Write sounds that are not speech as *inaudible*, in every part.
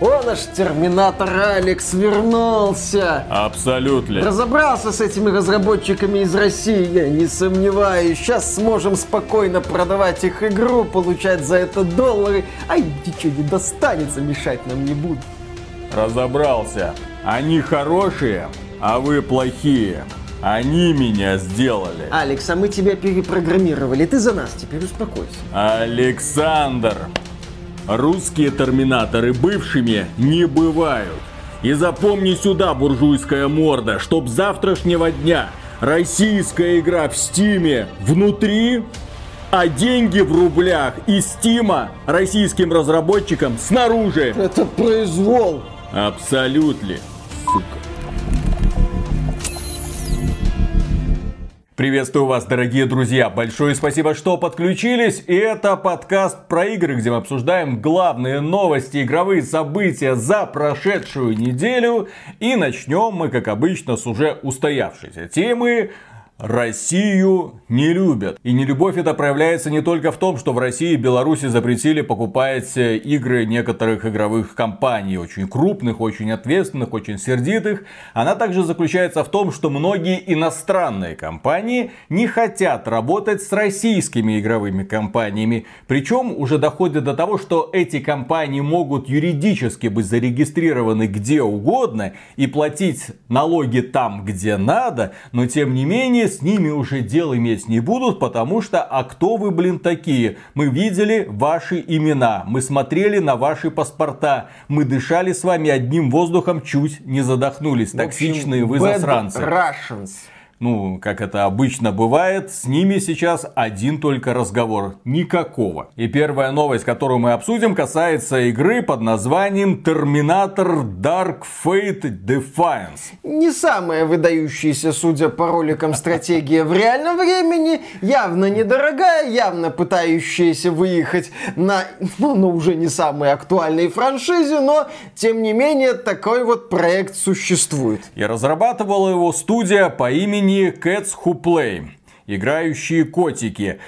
О, наш терминатор Алекс вернулся! Абсолютно. Разобрался с этими разработчиками из России, я не сомневаюсь. Сейчас сможем спокойно продавать их игру, получать за это доллары. Ай, ничего не достанется, мешать нам не будут. Разобрался. Они хорошие, а вы плохие. Они меня сделали. Алекс, а мы тебя перепрограммировали. Ты за нас теперь успокойся. Александр, русские терминаторы бывшими не бывают. И запомни сюда, буржуйская морда, чтоб завтрашнего дня российская игра в Стиме внутри, а деньги в рублях из Стима российским разработчикам снаружи. Это произвол. Абсолютно, сука. Приветствую вас, дорогие друзья. Большое спасибо, что подключились. И это подкаст про игры, где мы обсуждаем главные новости, игровые события за прошедшую неделю. И начнем мы, как обычно, с уже устоявшейся темы Россию не любят. И нелюбовь это проявляется не только в том, что в России и Беларуси запретили покупать э, игры некоторых игровых компаний, очень крупных, очень ответственных, очень сердитых. Она также заключается в том, что многие иностранные компании не хотят работать с российскими игровыми компаниями. Причем уже доходит до того, что эти компании могут юридически быть зарегистрированы где угодно и платить налоги там, где надо, но тем не менее с ними уже дел иметь не будут, потому что, а кто вы, блин, такие? Мы видели ваши имена, мы смотрели на ваши паспорта, мы дышали с вами одним воздухом, чуть не задохнулись. Токсичные вы засранцы. Russians ну, как это обычно бывает, с ними сейчас один только разговор. Никакого. И первая новость, которую мы обсудим, касается игры под названием Terminator Dark Fate Defiance. Не самая выдающаяся, судя по роликам, стратегия в реальном времени. Явно недорогая, явно пытающаяся выехать на, ну, ну, уже не самой актуальной франшизе, но, тем не менее, такой вот проект существует. И разрабатывала его студия по имени они Cats Who Play, играющие котики.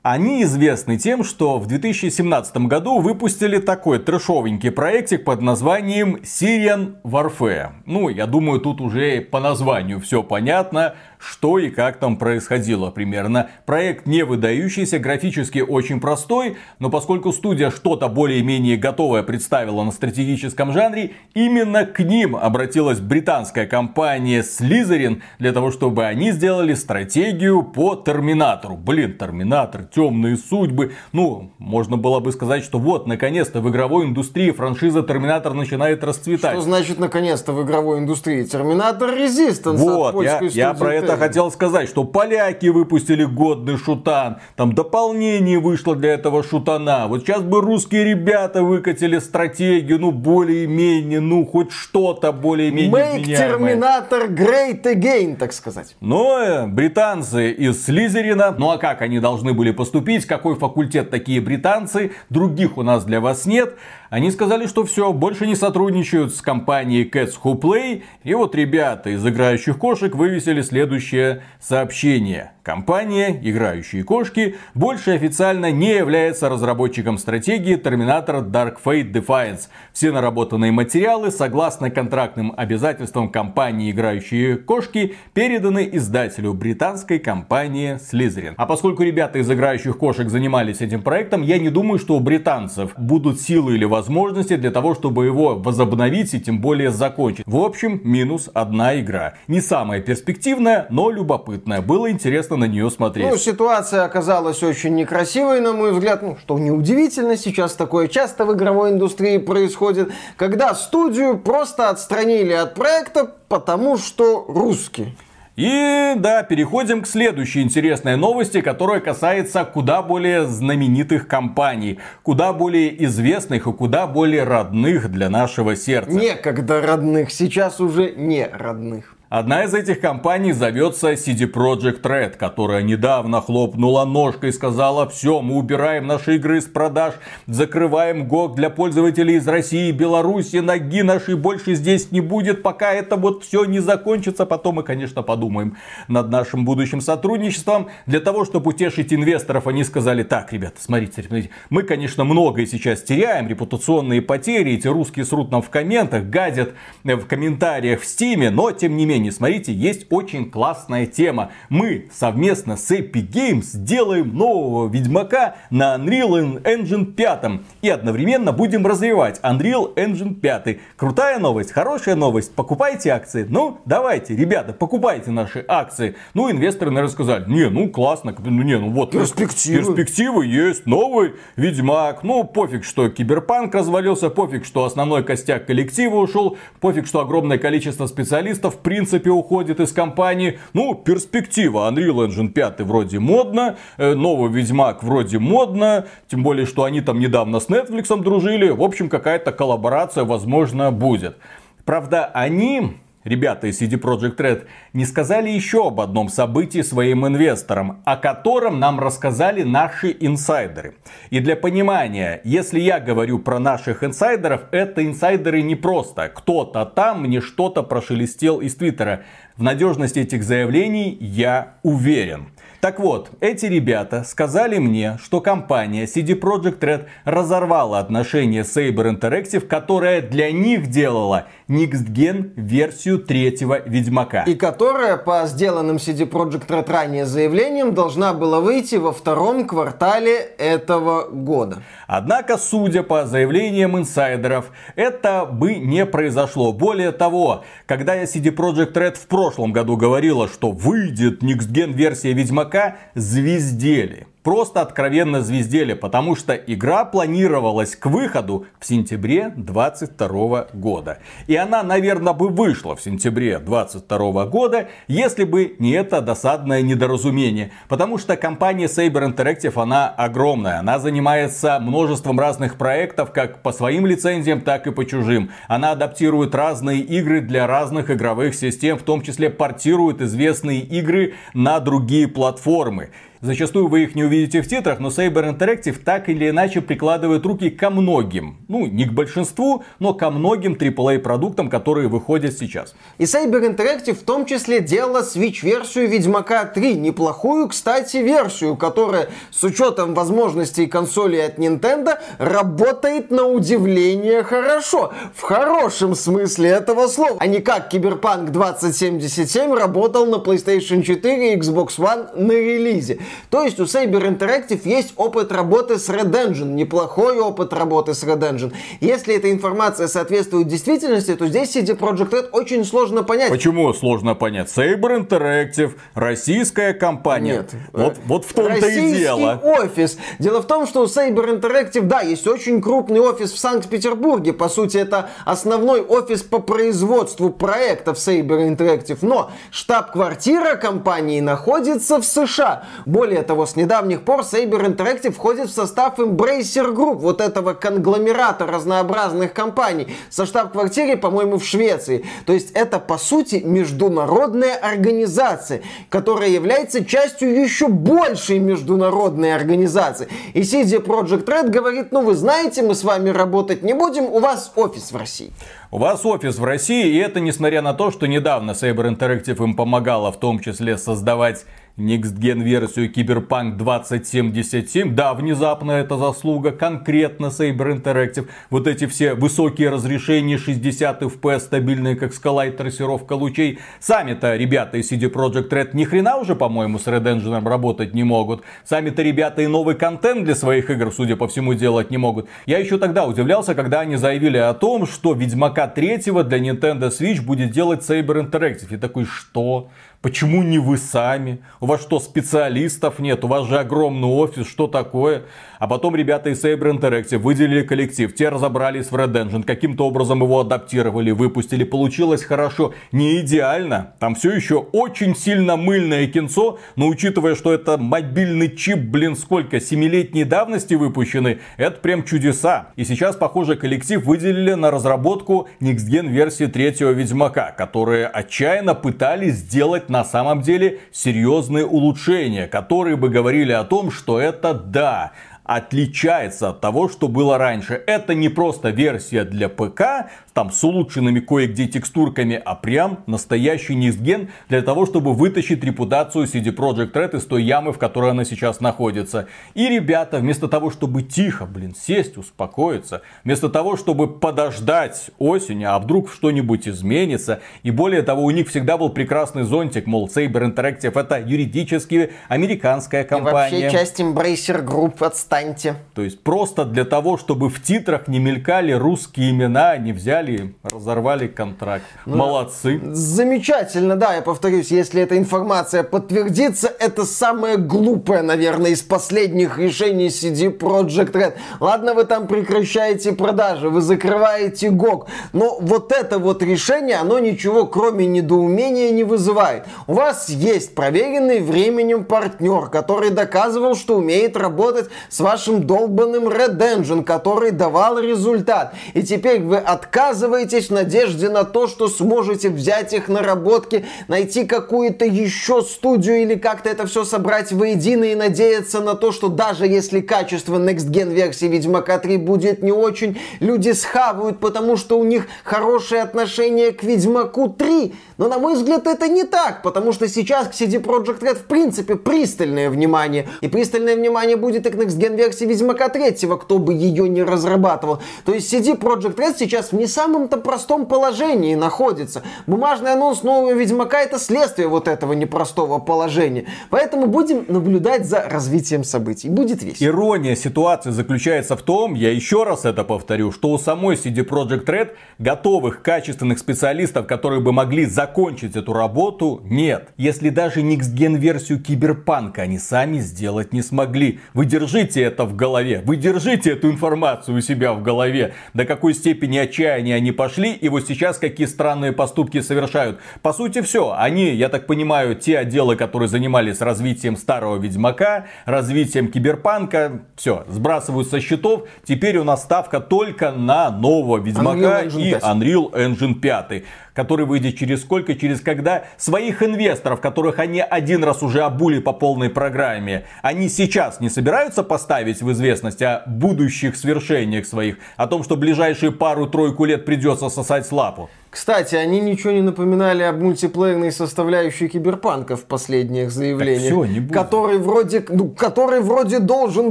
Они известны тем, что в 2017 году выпустили такой трэшовенький проектик под названием Syrian Warfare. Ну, я думаю, тут уже по названию все понятно что и как там происходило примерно. Проект не выдающийся, графически очень простой, но поскольку студия что-то более-менее готовое представила на стратегическом жанре, именно к ним обратилась британская компания Slytherin для того, чтобы они сделали стратегию по Терминатору. Блин, Терминатор, темные судьбы. Ну, можно было бы сказать, что вот, наконец-то в игровой индустрии франшиза Терминатор начинает расцветать. Что значит наконец-то в игровой индустрии? Терминатор Резистанс вот, я, я про это хотел сказать, что поляки выпустили годный шутан, там дополнение вышло для этого шутана. Вот сейчас бы русские ребята выкатили стратегию, ну более-менее, ну хоть что-то более-менее Make Terminator great again, так сказать. Но э, британцы из Слизерина, ну а как они должны были поступить, какой факультет такие британцы, других у нас для вас нет. Они сказали, что все, больше не сотрудничают с компанией Cats Who Play. И вот ребята из играющих кошек вывесили следующее сообщение. Компания «Играющие кошки» больше официально не является разработчиком стратегии Terminator Dark Fate Defiance. Все наработанные материалы, согласно контрактным обязательствам компании «Играющие кошки», переданы издателю британской компании Slytherin. А поскольку ребята из «Играющих кошек» занимались этим проектом, я не думаю, что у британцев будут силы или возможности для того, чтобы его возобновить и тем более закончить. В общем, минус одна игра. Не самая перспективная, но любопытная. Было интересно интересно на нее смотреть. Ну, ситуация оказалась очень некрасивой, на мой взгляд. Ну, что неудивительно, сейчас такое часто в игровой индустрии происходит, когда студию просто отстранили от проекта, потому что русский. И да, переходим к следующей интересной новости, которая касается куда более знаменитых компаний, куда более известных и куда более родных для нашего сердца. Некогда родных, сейчас уже не родных. Одна из этих компаний зовется CD Projekt Red, которая недавно хлопнула ножкой и сказала, все, мы убираем наши игры из продаж, закрываем ГОГ для пользователей из России, Беларуси, ноги нашей больше здесь не будет, пока это вот все не закончится. Потом мы, конечно, подумаем над нашим будущим сотрудничеством. Для того, чтобы утешить инвесторов, они сказали, так, ребята, смотрите, смотрите, мы, конечно, многое сейчас теряем, репутационные потери, эти русские срут нам в комментах, гадят в комментариях в Стиме, но, тем не менее, не смотрите, есть очень классная тема. Мы совместно с Epic Games сделаем нового Ведьмака на Unreal Engine 5. И одновременно будем развивать Unreal Engine 5. Крутая новость, хорошая новость. Покупайте акции. Ну, давайте, ребята, покупайте наши акции. Ну, инвесторы, наверное, сказали, не, ну, классно. Ну, не, ну, вот. Перспективы. Перспективы есть. Новый Ведьмак. Ну, пофиг, что Киберпанк развалился. Пофиг, что основной костяк коллектива ушел. Пофиг, что огромное количество специалистов, в принципе, уходит из компании. Ну, перспектива. Unreal Engine 5 вроде модно, э, новый Ведьмак вроде модно, тем более, что они там недавно с Netflix дружили. В общем, какая-то коллаборация, возможно, будет. Правда, они Ребята из CD Projekt Red не сказали еще об одном событии своим инвесторам, о котором нам рассказали наши инсайдеры. И для понимания, если я говорю про наших инсайдеров, это инсайдеры не просто. Кто-то там мне что-то прошелестел из Твиттера. В надежности этих заявлений я уверен. Так вот, эти ребята сказали мне, что компания CD Projekt Red разорвала отношения с Saber Interactive, которая для них делала Next Gen версию третьего Ведьмака. И которая по сделанным CD Projekt Red ранее заявлениям должна была выйти во втором квартале этого года. Однако, судя по заявлениям инсайдеров, это бы не произошло. Более того, когда я CD Projekt Red в прошлом году говорила, что выйдет Next Gen версия Ведьмака, звездели просто откровенно звездели, потому что игра планировалась к выходу в сентябре 22 года. И она, наверное, бы вышла в сентябре 22 года, если бы не это досадное недоразумение. Потому что компания Saber Interactive, она огромная. Она занимается множеством разных проектов, как по своим лицензиям, так и по чужим. Она адаптирует разные игры для разных игровых систем, в том числе портирует известные игры на другие платформы. Зачастую вы их не увидите в титрах, но Saber Interactive так или иначе прикладывает руки ко многим. Ну, не к большинству, но ко многим AAA продуктам, которые выходят сейчас. И Saber Interactive в том числе делала Switch-версию Ведьмака 3. Неплохую, кстати, версию, которая с учетом возможностей консоли от Nintendo работает на удивление хорошо. В хорошем смысле этого слова. А не как Киберпанк 2077 работал на PlayStation 4 и Xbox One на релизе. То есть у Saber Interactive есть опыт работы с Red Engine, неплохой опыт работы с Red Engine. Если эта информация соответствует действительности, то здесь CD Projekt Red очень сложно понять. Почему сложно понять? Saber Interactive, российская компания. Нет. Вот, вот в том-то и дело. офис. Дело в том, что у Saber Interactive, да, есть очень крупный офис в Санкт-Петербурге. По сути, это основной офис по производству проектов Saber Interactive. Но штаб-квартира компании находится в США. Более того, с недавних пор Saber Interactive входит в состав Embracer Group, вот этого конгломерата разнообразных компаний, со штаб-квартирой, по-моему, в Швеции. То есть это, по сути, международная организация, которая является частью еще большей международной организации. И CD Project Red говорит, ну вы знаете, мы с вами работать не будем, у вас офис в России. У вас офис в России, и это несмотря на то, что недавно Saber Interactive им помогала в том числе создавать Next Gen версию Cyberpunk 2077. Да, внезапно это заслуга конкретно Saber Interactive. Вот эти все высокие разрешения 60 FPS, стабильные как скала и трассировка лучей. Сами-то ребята из CD Projekt Red ни хрена уже, по-моему, с Red Engine работать не могут. Сами-то ребята и новый контент для своих игр, судя по всему, делать не могут. Я еще тогда удивлялся, когда они заявили о том, что Ведьмака 3 для Nintendo Switch будет делать Saber Interactive. И такой, что? Почему не вы сами? У вас что, специалистов нет? У вас же огромный офис, что такое? А потом ребята из Saber Interactive выделили коллектив, те разобрались в Red Engine, каким-то образом его адаптировали, выпустили. Получилось хорошо, не идеально. Там все еще очень сильно мыльное кинцо, но учитывая, что это мобильный чип, блин, сколько, семилетней давности выпущенный, это прям чудеса. И сейчас, похоже, коллектив выделили на разработку Next Gen версии третьего Ведьмака, которые отчаянно пытались сделать на самом деле серьезные улучшения, которые бы говорили о том, что это да, отличается от того, что было раньше. Это не просто версия для ПК, там с улучшенными кое-где текстурками, а прям настоящий низген для того, чтобы вытащить репутацию CD Projekt Red из той ямы, в которой она сейчас находится. И ребята, вместо того, чтобы тихо, блин, сесть, успокоиться, вместо того, чтобы подождать осени, а вдруг что-нибудь изменится, и более того, у них всегда был прекрасный зонтик, мол, Saber Interactive это юридически американская компания. И вообще часть Embracer Group, отстаньте. То есть просто для того, чтобы в титрах не мелькали русские имена, они взяли взяли, разорвали контракт. Ну, Молодцы. Замечательно, да, я повторюсь, если эта информация подтвердится, это самое глупое, наверное, из последних решений CD Project Red. Ладно, вы там прекращаете продажи, вы закрываете GOG, но вот это вот решение, оно ничего кроме недоумения не вызывает. У вас есть проверенный временем партнер, который доказывал, что умеет работать с вашим долбанным Red Engine, который давал результат. И теперь вы отказываетесь отказываетесь в надежде на то, что сможете взять их наработки, найти какую-то еще студию или как-то это все собрать воедино и надеяться на то, что даже если качество Next Gen версии Ведьмака 3 будет не очень, люди схавают, потому что у них хорошее отношение к Ведьмаку 3. Но на мой взгляд это не так, потому что сейчас к CD Projekt Red в принципе пристальное внимание. И пристальное внимание будет и к Next Gen версии Ведьмака 3, кто бы ее не разрабатывал. То есть CD Projekt Red сейчас не самом-то простом положении находится. Бумажный анонс нового Ведьмака это следствие вот этого непростого положения. Поэтому будем наблюдать за развитием событий. Будет весело. Ирония ситуации заключается в том, я еще раз это повторю, что у самой CD Projekt Red готовых качественных специалистов, которые бы могли закончить эту работу, нет. Если даже Gen версию Киберпанка они сами сделать не смогли. Вы держите это в голове. Вы держите эту информацию у себя в голове. До какой степени отчаяния они пошли, и вот сейчас какие странные поступки совершают. По сути, все. Они, я так понимаю, те отделы, которые занимались развитием старого Ведьмака, развитием Киберпанка, все, сбрасывают со счетов. Теперь у нас ставка только на нового Ведьмака Unreal и Unreal Engine 5 который выйдет через сколько, через когда, своих инвесторов, которых они один раз уже обули по полной программе, они сейчас не собираются поставить в известность о будущих свершениях своих, о том, что ближайшие пару-тройку лет придется сосать лапу. Кстати, они ничего не напоминали об мультиплеерной составляющей киберпанка в последних заявлениях. все, не. Который вроде, ну, который вроде должен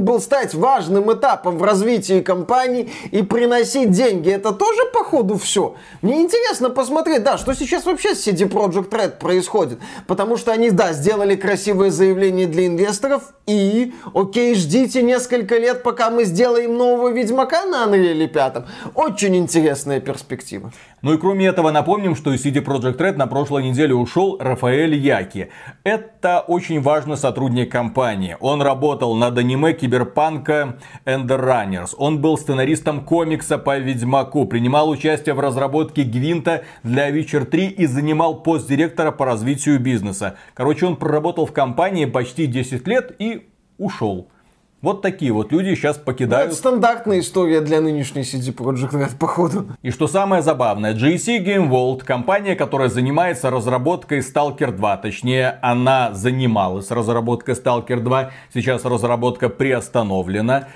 был стать важным этапом в развитии компании и приносить деньги. Это тоже, походу, все. Мне интересно посмотреть, да, что сейчас вообще с CD Project Red происходит. Потому что они, да, сделали красивое заявление для инвесторов и, окей, ждите несколько лет, пока мы сделаем нового Ведьмака на Unreal 5. Очень интересная перспектива. Ну и кроме этого напомним, что из CD Projekt Red на прошлой неделе ушел Рафаэль Яки. Это очень важный сотрудник компании. Он работал над аниме Киберпанка Ender Runners. Он был сценаристом комикса по Ведьмаку, принимал участие в разработке Гвинта для Witcher 3 и занимал пост директора по развитию бизнеса. Короче, он проработал в компании почти 10 лет и ушел. Вот такие вот люди сейчас покидают. Ну, это стандартная история для нынешней CD Projekt Red, походу. И что самое забавное, GSC Game World, компания, которая занимается разработкой Stalker 2, точнее, она занималась разработкой Stalker 2, сейчас разработка приостановлена.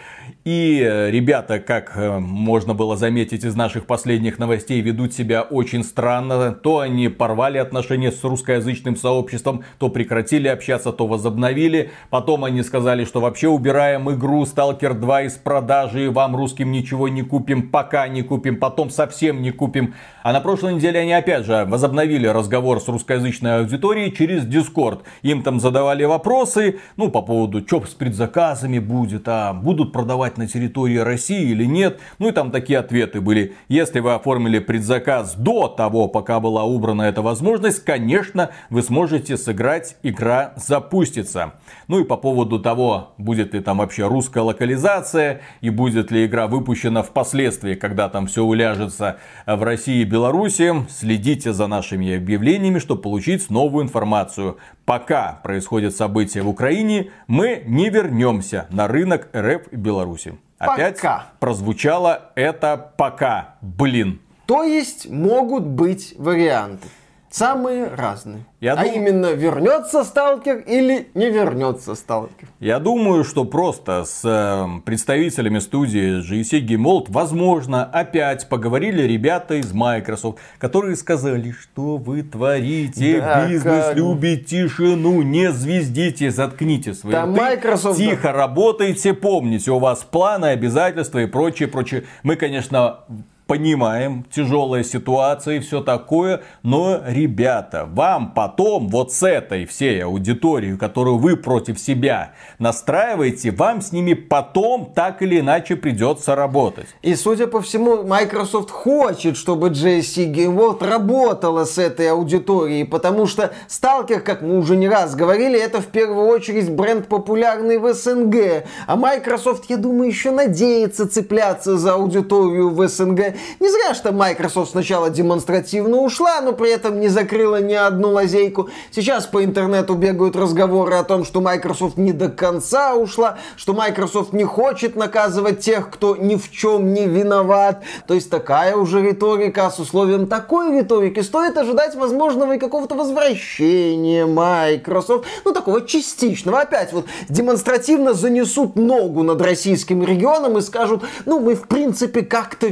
И э, ребята, как э, можно было заметить из наших последних новостей, ведут себя очень странно. То они порвали отношения с русскоязычным сообществом, то прекратили общаться, то возобновили. Потом они сказали, что вообще убираем игру Stalker 2 из продажи, вам русским ничего не купим, пока не купим, потом совсем не купим. А на прошлой неделе они опять же возобновили разговор с русскоязычной аудиторией через Discord. Им там задавали вопросы, ну, по поводу, что с предзаказами будет, а будут продавать на территории России или нет. Ну и там такие ответы были. Если вы оформили предзаказ до того, пока была убрана эта возможность, конечно, вы сможете сыграть, игра запустится. Ну и по поводу того, будет ли там вообще русская локализация и будет ли игра выпущена впоследствии, когда там все уляжется в России и Беларуси, следите за нашими объявлениями, чтобы получить новую информацию. Пока происходят события в Украине, мы не вернемся на рынок РФ Беларуси. Опять Пока. прозвучало это пока. Блин. То есть могут быть варианты. Самые разные. Я а дум- именно, вернется сталкер или не вернется сталкер. Я думаю, что просто с э, представителями студии GSC Game World, возможно, опять поговорили ребята из Microsoft, которые сказали, что вы творите, Да, бизнес как? любит тишину, не звездите, заткните свои Да, рты, Microsoft- тихо работайте, помните, у вас планы, обязательства и прочее, прочее. Мы, конечно, понимаем, тяжелая ситуация и все такое, но, ребята, вам потом вот с этой всей аудиторией, которую вы против себя настраиваете, вам с ними потом так или иначе придется работать. И, судя по всему, Microsoft хочет, чтобы JSC Game World работала с этой аудиторией, потому что Stalker, как мы уже не раз говорили, это в первую очередь бренд популярный в СНГ. А Microsoft, я думаю, еще надеется цепляться за аудиторию в СНГ. Не зря, что Microsoft сначала демонстративно ушла, но при этом не закрыла ни одну лазейку. Сейчас по интернету бегают разговоры о том, что Microsoft не до конца ушла, что Microsoft не хочет наказывать тех, кто ни в чем не виноват. То есть такая уже риторика, а с условием такой риторики стоит ожидать возможного и какого-то возвращения Microsoft. Ну, такого частичного. Опять вот демонстративно занесут ногу над российским регионом и скажут, ну, мы в принципе как-то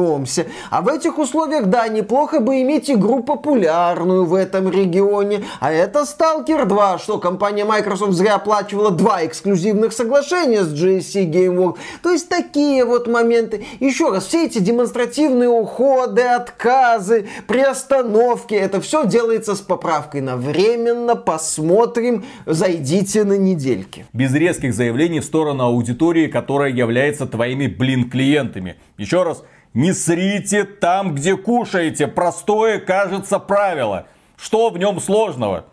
вернемся. А в этих условиях, да, неплохо бы иметь игру популярную в этом регионе. А это Stalker 2, что компания Microsoft зря оплачивала два эксклюзивных соглашения с GSC Game World. То есть такие вот моменты. Еще раз, все эти демонстративные уходы, отказы, приостановки, это все делается с поправкой на временно, посмотрим, зайдите на недельки. Без резких заявлений в сторону аудитории, которая является твоими, блин, клиентами. Еще раз, не срите там, где кушаете. Простое, кажется, правило. Что в нем сложного?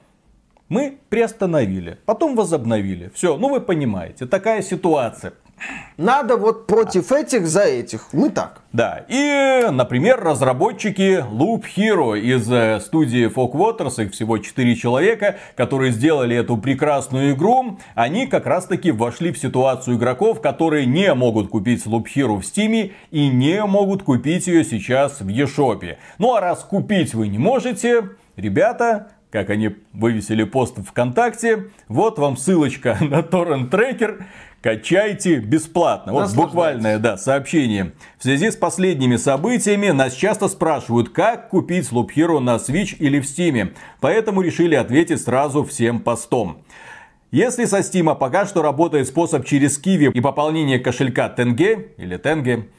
Мы приостановили, потом возобновили. Все, ну вы понимаете, такая ситуация. Надо вот против этих за этих. Мы так. Да, и, например, разработчики Loop Hero из э, студии Fog Waters, их всего 4 человека, которые сделали эту прекрасную игру, они как раз таки вошли в ситуацию игроков, которые не могут купить Loop Hero в Steam и не могут купить ее сейчас в eShop. Ну а раз купить вы не можете, ребята, как они вывесили пост в ВКонтакте, вот вам ссылочка *laughs* на торрент трекер, качайте бесплатно. Вот буквальное, да, сообщение. В связи с последними событиями нас часто спрашивают, как купить Loop Hero на Switch или в Steam. Поэтому решили ответить сразу всем постом. Если со Steam пока что работает способ через Kiwi и пополнение кошелька Тенге или Тенге,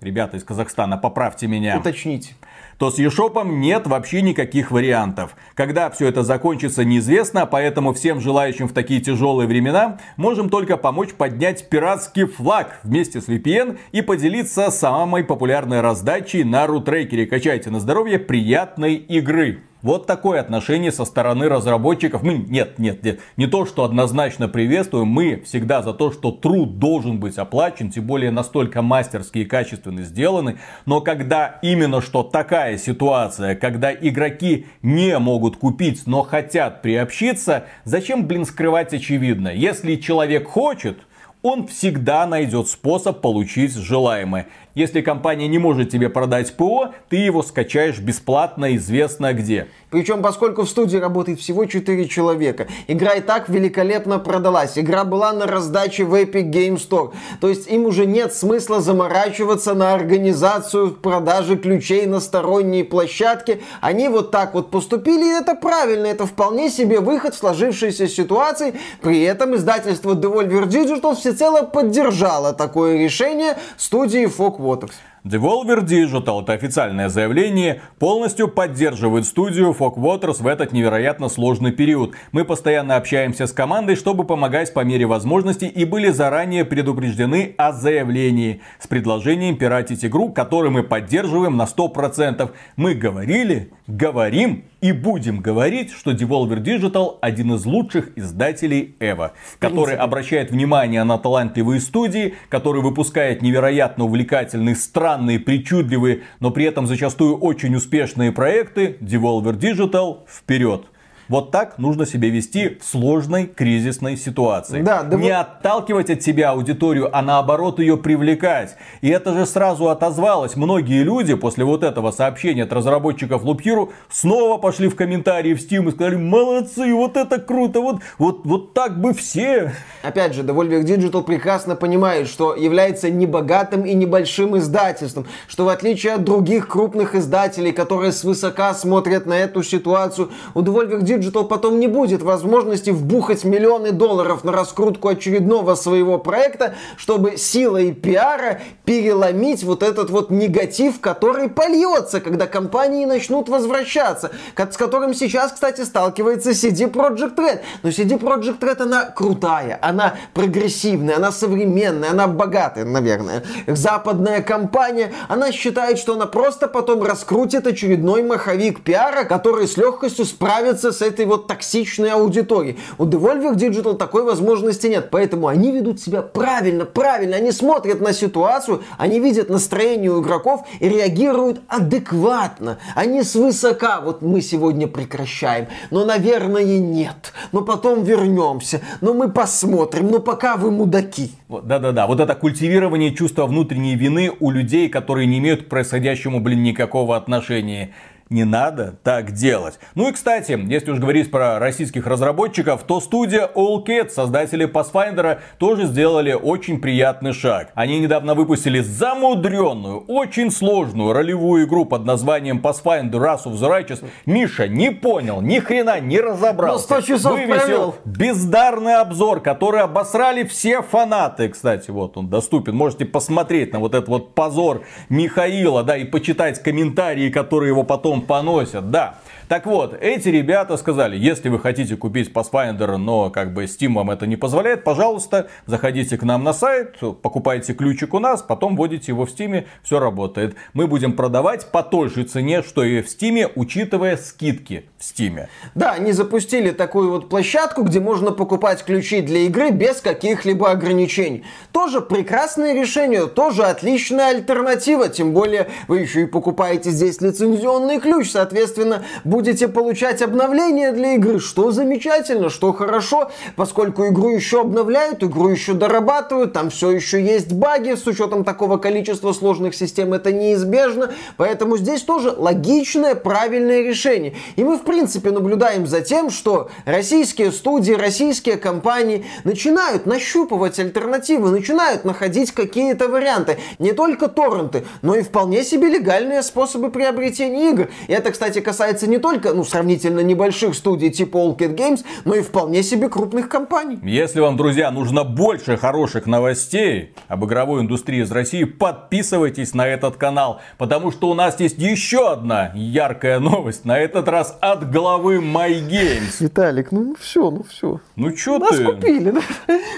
ребята из Казахстана, поправьте меня Уточните. То с eShop нет вообще никаких вариантов. Когда все это закончится, неизвестно, поэтому всем желающим в такие тяжелые времена можем только помочь поднять пиратский флаг вместе с VPN и поделиться самой популярной раздачей на рутрекере. Качайте на здоровье приятной игры. Вот такое отношение со стороны разработчиков. Мы, нет, нет, нет, не то, что однозначно приветствуем, мы всегда за то, что труд должен быть оплачен, тем более настолько мастерски и качественно сделаны. Но когда именно что такая ситуация, когда игроки не могут купить, но хотят приобщиться, зачем, блин, скрывать очевидно? Если человек хочет, он всегда найдет способ получить желаемое. Если компания не может тебе продать ПО, ты его скачаешь бесплатно, известно где. Причем, поскольку в студии работает всего 4 человека, игра и так великолепно продалась. Игра была на раздаче в Epic Game Store. То есть им уже нет смысла заморачиваться на организацию продажи ключей на сторонние площадки. Они вот так вот поступили, и это правильно. Это вполне себе выход в сложившейся ситуации. При этом издательство Devolver Digital всецело поддержало такое решение студии Fog Waters. Devolver Digital, это официальное заявление, полностью поддерживает студию Fog Waters в этот невероятно сложный период. Мы постоянно общаемся с командой, чтобы помогать по мере возможности и были заранее предупреждены о заявлении с предложением пиратить игру, которую мы поддерживаем на 100%. Мы говорили, говорим и будем говорить, что Devolver Digital один из лучших издателей EVO, который обращает внимание на талантливые студии, который выпускает невероятно увлекательные, странные, причудливые, но при этом зачастую очень успешные проекты. Devolver Digital вперед! Вот так нужно себя вести в сложной кризисной ситуации. Да, да Не вы... отталкивать от себя аудиторию, а наоборот ее привлекать. И это же сразу отозвалось. Многие люди после вот этого сообщения от разработчиков Hero снова пошли в комментарии в Steam и сказали, молодцы, вот это круто, вот, вот, вот так бы все. Опять же, Devolver Digital прекрасно понимает, что является небогатым и небольшим издательством, что в отличие от других крупных издателей, которые свысока смотрят на эту ситуацию, у Devolver Digital Digital потом не будет возможности вбухать миллионы долларов на раскрутку очередного своего проекта, чтобы силой пиара переломить вот этот вот негатив, который польется, когда компании начнут возвращаться, с которым сейчас, кстати, сталкивается CD Projekt Red. Но CD Projekt Red, она крутая, она прогрессивная, она современная, она богатая, наверное. Западная компания, она считает, что она просто потом раскрутит очередной маховик пиара, который с легкостью справится с этой вот токсичной аудиторией. У Devolver Digital такой возможности нет, поэтому они ведут себя правильно, правильно, они смотрят на ситуацию, они видят настроение у игроков и реагируют адекватно, они свысока, вот мы сегодня прекращаем, но, наверное, нет, но потом вернемся, но мы посмотрим, но пока вы мудаки. Да-да-да, вот это культивирование чувства внутренней вины у людей, которые не имеют к происходящему, блин, никакого отношения. Не надо так делать. Ну и кстати, если уж говорить про российских разработчиков, то студия All Cat, создатели Pathfinder, тоже сделали очень приятный шаг. Они недавно выпустили замудренную, очень сложную ролевую игру под названием Pathfinder Wrath of the Righteous. Миша не понял, ни хрена не разобрался. 100 часов Вывесил провел. бездарный обзор, который обосрали все фанаты. Кстати, вот он доступен. Можете посмотреть на вот этот вот позор Михаила, да, и почитать комментарии, которые его потом потом поносят, да. Так вот, эти ребята сказали, если вы хотите купить Pathfinder, но как бы Steam вам это не позволяет, пожалуйста, заходите к нам на сайт, покупайте ключик у нас, потом вводите его в Steam, все работает. Мы будем продавать по той же цене, что и в Steam, учитывая скидки в Steam. Да, они запустили такую вот площадку, где можно покупать ключи для игры без каких-либо ограничений. Тоже прекрасное решение, тоже отличная альтернатива, тем более вы еще и покупаете здесь лицензионный ключ, соответственно, будете получать обновления для игры, что замечательно, что хорошо, поскольку игру еще обновляют, игру еще дорабатывают, там все еще есть баги, с учетом такого количества сложных систем это неизбежно, поэтому здесь тоже логичное, правильное решение. И мы, в принципе, наблюдаем за тем, что российские студии, российские компании начинают нащупывать альтернативы, начинают находить какие-то варианты. Не только торренты, но и вполне себе легальные способы приобретения игр. И это, кстати, касается не только только ну, сравнительно небольших студий типа Allcat Games, но и вполне себе крупных компаний. Если вам, друзья, нужно больше хороших новостей об игровой индустрии из России, подписывайтесь на этот канал, потому что у нас есть еще одна яркая новость, на этот раз от главы MyGames. Виталик, ну все, ну все. Ну что ты? Нас купили,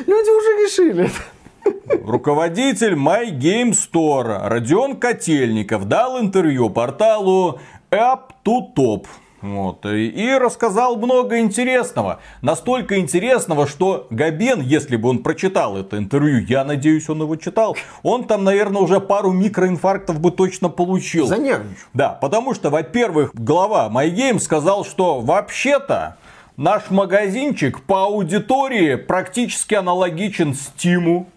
люди уже решили Руководитель My Game Store Родион Котельников дал интервью порталу Up to Top. Вот, и рассказал много интересного. Настолько интересного, что Габен, если бы он прочитал это интервью, я надеюсь, он его читал, он там, наверное, уже пару микроинфарктов бы точно получил. Занервничал. Да, потому что, во-первых, глава MyGame сказал, что вообще-то наш магазинчик по аудитории практически аналогичен Стиму.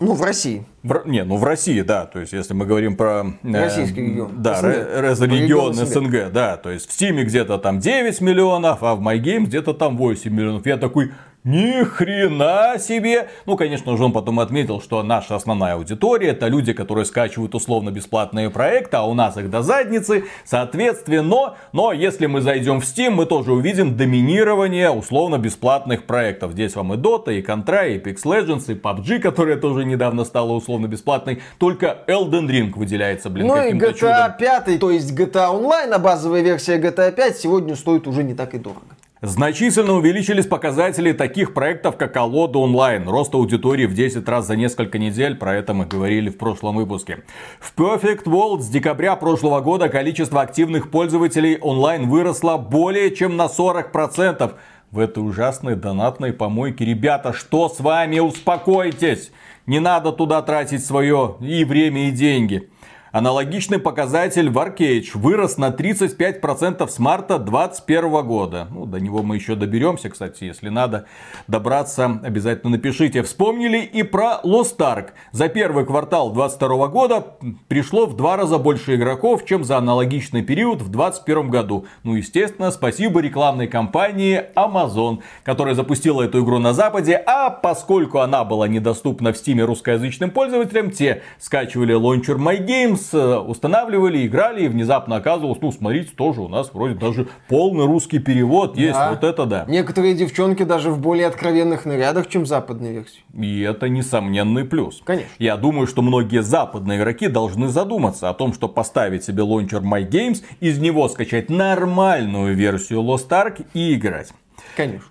Ну, в России. В, не, ну в России, да. То есть, если мы говорим про... Э, Российский регион. Да, СНГ. регион, регион СНГ. СНГ, да. То есть, в Стиме где-то там 9 миллионов, а в MyGame где-то там 8 миллионов. Я такой, Ни хрена себе! Ну, конечно же, он потом отметил, что наша основная аудитория это люди, которые скачивают условно-бесплатные проекты, а у нас их до задницы. Соответственно, но, если мы зайдем в Steam, мы тоже увидим доминирование условно-бесплатных проектов. Здесь вам и Dota, и Contra, и Apex Legends, и PUBG, которая тоже недавно стала условно-бесплатной. Только Elden Ring выделяется, блин, Ну и GTA чудом. 5, то есть GTA Online, а базовая версия GTA 5 сегодня стоит уже не так и дорого. Значительно увеличились показатели таких проектов, как Алода онлайн. Рост аудитории в 10 раз за несколько недель, про это мы говорили в прошлом выпуске. В Perfect World с декабря прошлого года количество активных пользователей онлайн выросло более чем на 40%. В этой ужасной донатной помойке. Ребята, что с вами? Успокойтесь! Не надо туда тратить свое и время, и деньги. Аналогичный показатель в Arcade вырос на 35% с марта 2021 года. Ну, до него мы еще доберемся, кстати, если надо добраться, обязательно напишите. Вспомнили и про Lost Ark. За первый квартал 2022 года пришло в два раза больше игроков, чем за аналогичный период в 2021 году. Ну, естественно, спасибо рекламной кампании Amazon, которая запустила эту игру на Западе, а поскольку она была недоступна в Steam русскоязычным пользователям, те скачивали лончер MyGames, э, устанавливали, играли, и внезапно оказывалось, ну, смотрите, тоже у нас вроде даже полный русский перевод есть, Да. вот это да. Некоторые девчонки даже в более откровенных нарядах, чем западной версии. И это несомненный плюс. Конечно. Я думаю, что многие западные игроки должны задуматься о том, что поставить себе лончер MyGames, из него скачать нормальную версию Lost Ark и играть. Конечно.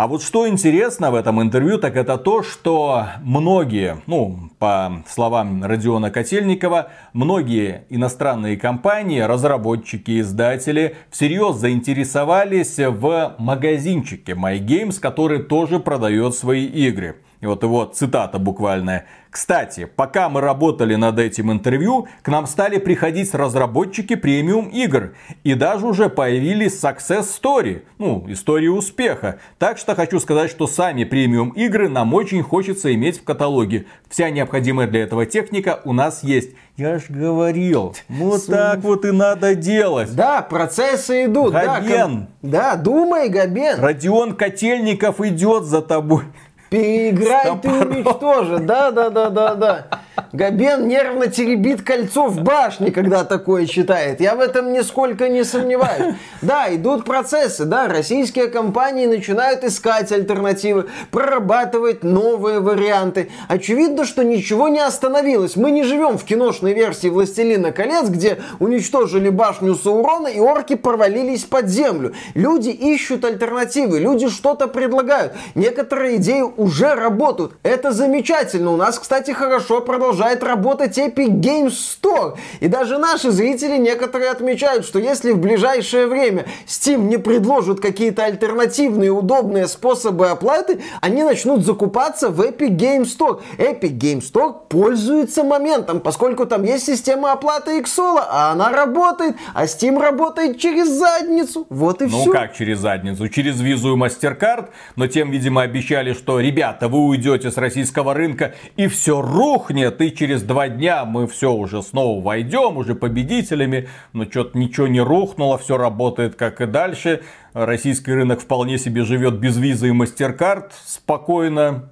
А вот что интересно в этом интервью, так это то, что многие, ну, по словам Родиона Котельникова, многие иностранные компании, разработчики, издатели всерьез заинтересовались в магазинчике MyGames, который тоже продает свои игры. И вот его цитата буквальная. Кстати, пока мы работали над этим интервью, к нам стали приходить разработчики премиум игр. И даже уже появились success story, ну, истории успеха. Так что хочу сказать, что сами премиум игры нам очень хочется иметь в каталоге. Вся необходимая для этого техника у нас есть. Я ж говорил, вот так вот и надо делать. Да, процессы идут. да, Габен. ком- Да, думай, Габен. Родион Котельников идет за тобой. Переиграй ты уничтожи. Да, да, да, да, да. Габен нервно теребит кольцо в башне, когда такое читает. Я в этом нисколько не сомневаюсь. Да, идут процессы, да, российские компании начинают искать альтернативы, прорабатывать новые варианты. Очевидно, что ничего не остановилось. Мы не живем в киношной версии «Властелина колец», где уничтожили башню Саурона и орки провалились под землю. Люди ищут альтернативы, люди что-то предлагают. Некоторые идеи уже работают. Это замечательно. У нас, кстати, хорошо продолжает работать Epic Games Store. И даже наши зрители некоторые отмечают, что если в ближайшее время Steam не предложит какие-то альтернативные удобные способы оплаты, они начнут закупаться в Epic Games Store. Epic Games Store пользуется моментом, поскольку там есть система оплаты Xsola, а она работает, а Steam работает через задницу. Вот и Ну все. как через задницу? Через визу и MasterCard, но тем, видимо, обещали, что, ребята, вы уйдете с российского рынка и все рухнет, и через два дня мы все уже снова войдем, уже победителями, но что-то ничего не рухнуло, все работает как и дальше. Российский рынок вполне себе живет без визы и MasterCard спокойно.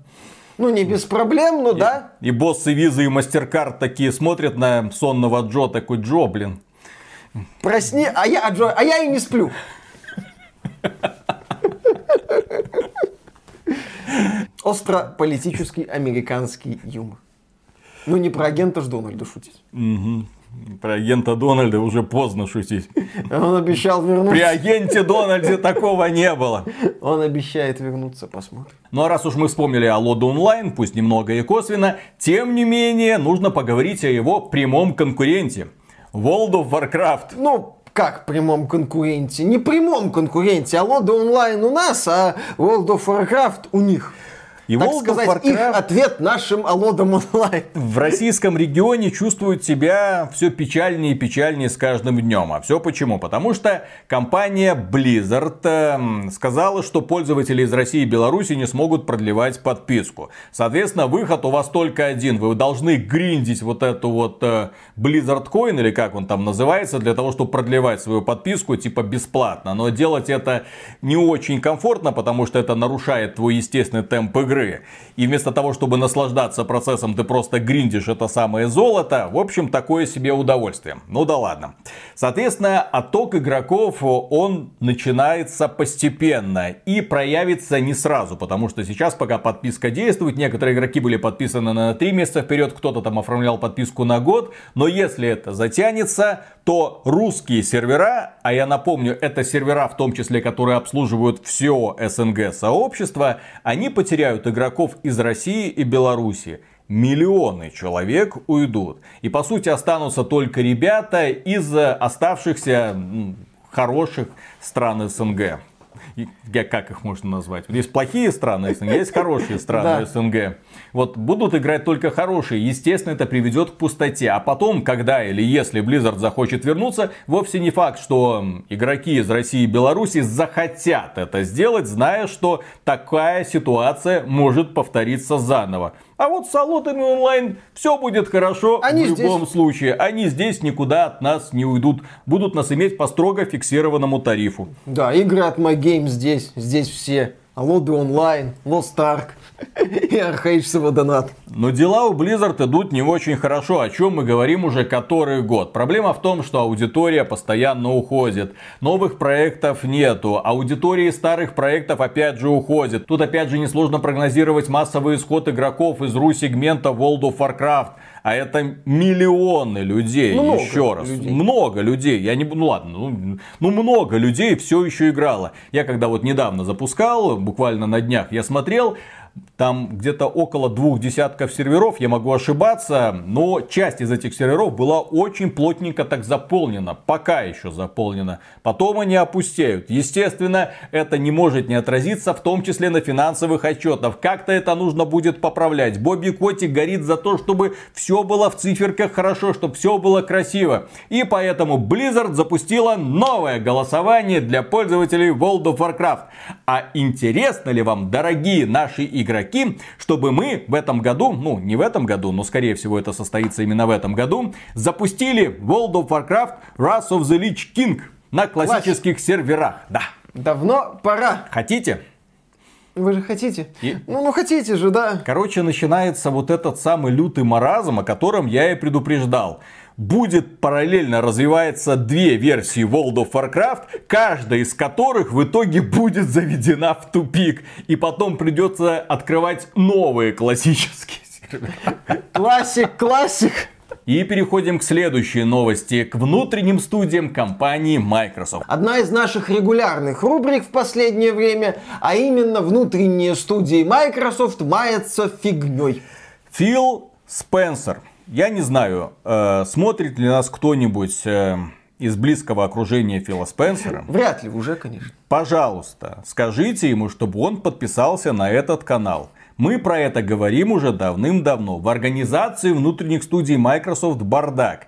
Ну, не без проблем, но да. И боссы визы и MasterCard такие смотрят на сонного Джо, такой Джо, блин, Просни, а я, а Джо- а я и не сплю. *laughs* Остро-политический американский юмор. Ну, не про агента ж Дональда шутить. про агента Дональда уже поздно шутить. Он обещал При вернуться. агенте Дональде такого не было. Он обещает вернуться, посмотрим. Ну а раз уж мы вспомнили о Лоде онлайн, пусть немного и косвенно, тем не менее нужно поговорить о его прямом конкуренте. World of Warcraft. Ну, как прямом конкуренте? Не прямом конкуренте, а Лода онлайн у нас, а World of Warcraft у них. И так World сказать, Warcraft... их ответ нашим Алодам онлайн. В российском регионе чувствуют себя все печальнее и печальнее с каждым днем. А все почему? Потому что компания Blizzard э, сказала, что пользователи из России и Беларуси не смогут продлевать подписку. Соответственно, выход у вас только один. Вы должны гриндить вот эту вот э, Blizzard Coin, или как он там называется, для того, чтобы продлевать свою подписку типа бесплатно. Но делать это не очень комфортно, потому что это нарушает твой естественный темп игры. И вместо того, чтобы наслаждаться процессом, ты просто гриндишь это самое золото. В общем, такое себе удовольствие. Ну да ладно. Соответственно, отток игроков, он начинается постепенно и проявится не сразу, потому что сейчас, пока подписка действует, некоторые игроки были подписаны на 3 месяца вперед, кто-то там оформлял подписку на год, но если это затянется, то русские сервера, а я напомню, это сервера в том числе, которые обслуживают все СНГ сообщество, они потеряют игроков из России и Беларуси миллионы человек уйдут. И по сути останутся только ребята из оставшихся хороших стран СНГ как их можно назвать? Есть плохие страны СНГ, есть хорошие страны СНГ. Вот будут играть только хорошие. Естественно, это приведет к пустоте. А потом, когда или если Blizzard захочет вернуться, вовсе не факт, что игроки из России и Беларуси захотят это сделать, зная, что такая ситуация может повториться заново. А вот с салутами онлайн все будет хорошо Они в любом здесь. случае. Они здесь никуда от нас не уйдут. Будут нас иметь по строго фиксированному тарифу. Да, игры от MyGame здесь. Здесь все. Алоды онлайн, Lost Ark *laughs* и Архаичного донат. Но дела у Blizzard идут не очень хорошо, о чем мы говорим уже который год. Проблема в том, что аудитория постоянно уходит. Новых проектов нету. Аудитории старых проектов опять же уходит. Тут опять же несложно прогнозировать массовый исход игроков из ру-сегмента World of Warcraft а это миллионы людей, много еще раз. Людей. Много людей. Я не, ну ладно, ну, ну много людей все еще играло. Я когда вот недавно запускал, буквально на днях, я смотрел, там где-то около двух десятков серверов, я могу ошибаться, но часть из этих серверов была очень плотненько так заполнена, пока еще заполнена. Потом они опустеют. Естественно, это не может не отразиться, в том числе на финансовых отчетах. Как-то это нужно будет поправлять. Бобби Котик горит за то, чтобы все было в циферках хорошо, чтобы все было красиво. И поэтому Blizzard запустила новое голосование для пользователей World of Warcraft. А интересно ли вам, дорогие наши игроки, игроки, чтобы мы в этом году, ну не в этом году, но скорее всего это состоится именно в этом году, запустили World of Warcraft Wrath of the Lich King на классических Классик. серверах. Да. Давно пора. Хотите? Вы же хотите? И... Ну, ну хотите же, да. Короче, начинается вот этот самый лютый маразм, о котором я и предупреждал будет параллельно развиваться две версии World of Warcraft, каждая из которых в итоге будет заведена в тупик. И потом придется открывать новые классические серверы. Классик, классик. И переходим к следующей новости, к внутренним студиям компании Microsoft. Одна из наших регулярных рубрик в последнее время, а именно внутренние студии Microsoft мается фигней. Фил Спенсер я не знаю, э, смотрит ли нас кто-нибудь э, из близкого окружения Фила Спенсера. Вряд ли уже, конечно. Пожалуйста, скажите ему, чтобы он подписался на этот канал. Мы про это говорим уже давным-давно. В организации внутренних студий Microsoft бардак.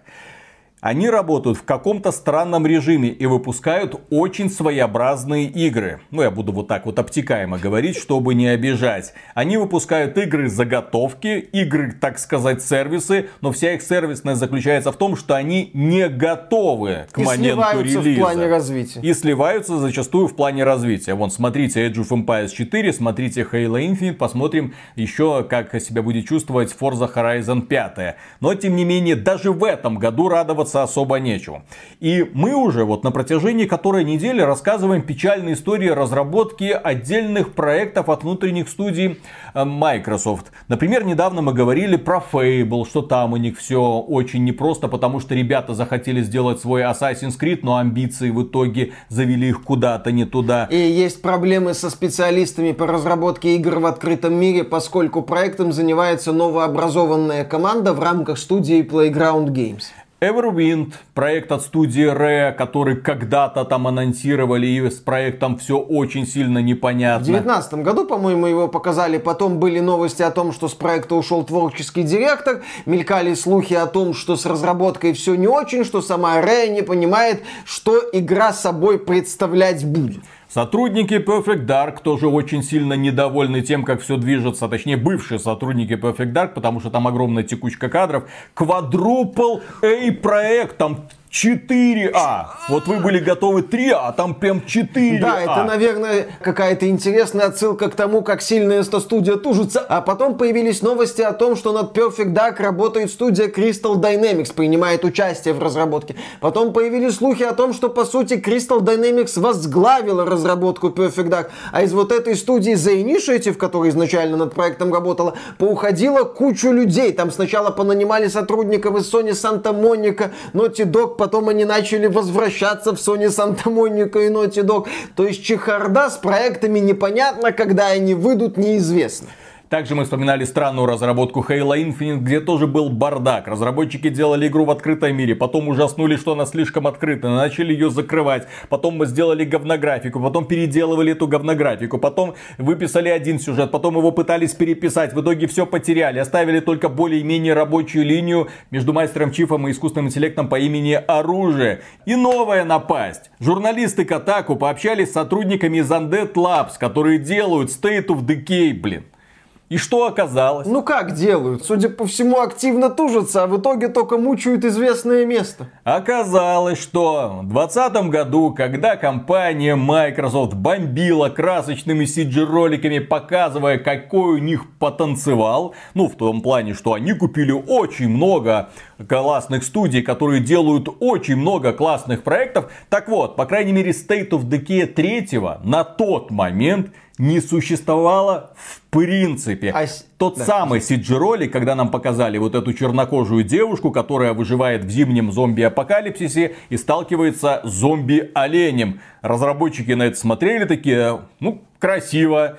Они работают в каком-то странном режиме и выпускают очень своеобразные игры. Ну, я буду вот так вот обтекаемо говорить, чтобы не обижать. Они выпускают игры заготовки, игры, так сказать, сервисы, но вся их сервисность заключается в том, что они не готовы к и моменту релиза. в плане развития. И сливаются зачастую в плане развития. Вон, смотрите Age of Empires 4, смотрите Halo Infinite, посмотрим еще, как себя будет чувствовать Forza Horizon 5. Но, тем не менее, даже в этом году радоваться радоваться особо нечего. И мы уже вот на протяжении которой недели рассказываем печальные истории разработки отдельных проектов от внутренних студий э, Microsoft. Например, недавно мы говорили про Fable, что там у них все очень непросто, потому что ребята захотели сделать свой Assassin's Creed, но амбиции в итоге завели их куда-то не туда. И есть проблемы со специалистами по разработке игр в открытом мире, поскольку проектом занимается новообразованная команда в рамках студии Playground Games. Everwind, проект от студии Rare, который когда-то там анонсировали, и с проектом все очень сильно непонятно. В 2019 году, по-моему, его показали. Потом были новости о том, что с проекта ушел творческий директор. Мелькали слухи о том, что с разработкой все не очень, что сама Rare не понимает, что игра собой представлять будет. Сотрудники Perfect Dark тоже очень сильно недовольны тем, как все движется. Точнее, бывшие сотрудники Perfect Dark, потому что там огромная текучка кадров. Quadruple A проект, там 4А. Вот вы были готовы 3А, а там прям 4А. Да, это, наверное, какая-то интересная отсылка к тому, как сильно эта студия тужится. А потом появились новости о том, что над Perfect Dark работает студия Crystal Dynamics, принимает участие в разработке. Потом появились слухи о том, что, по сути, Crystal Dynamics возглавила разработку Perfect Dark. А из вот этой студии The Initiative, которая изначально над проектом работала, поуходила кучу людей. Там сначала понанимали сотрудников из Sony Santa Monica, Naughty Dog, потом они начали возвращаться в Sony Santa Monica и Naughty Dog. То есть чехарда с проектами непонятно, когда они выйдут, неизвестно. Также мы вспоминали странную разработку Halo Infinite, где тоже был бардак. Разработчики делали игру в открытом мире, потом ужаснули, что она слишком открыта, начали ее закрывать. Потом мы сделали говнографику, потом переделывали эту говнографику, потом выписали один сюжет, потом его пытались переписать. В итоге все потеряли, оставили только более-менее рабочую линию между мастером Чифом и искусственным интеллектом по имени Оружие. И новая напасть. Журналисты Катаку пообщались с сотрудниками из Undead Labs, которые делают State of Decay, блин. И что оказалось? Ну как делают? Судя по всему, активно тужатся, а в итоге только мучают известное место. Оказалось, что в 2020 году, когда компания Microsoft бомбила красочными CG-роликами, показывая, какой у них потенциал, ну в том плане, что они купили очень много классных студий, которые делают очень много классных проектов. Так вот, по крайней мере, State of Decay 3 на тот момент не существовало в принципе. А... Тот да. самый CG-ролик, когда нам показали вот эту чернокожую девушку, которая выживает в зимнем зомби-апокалипсисе и сталкивается с зомби-оленем. Разработчики на это смотрели такие, ну, красиво,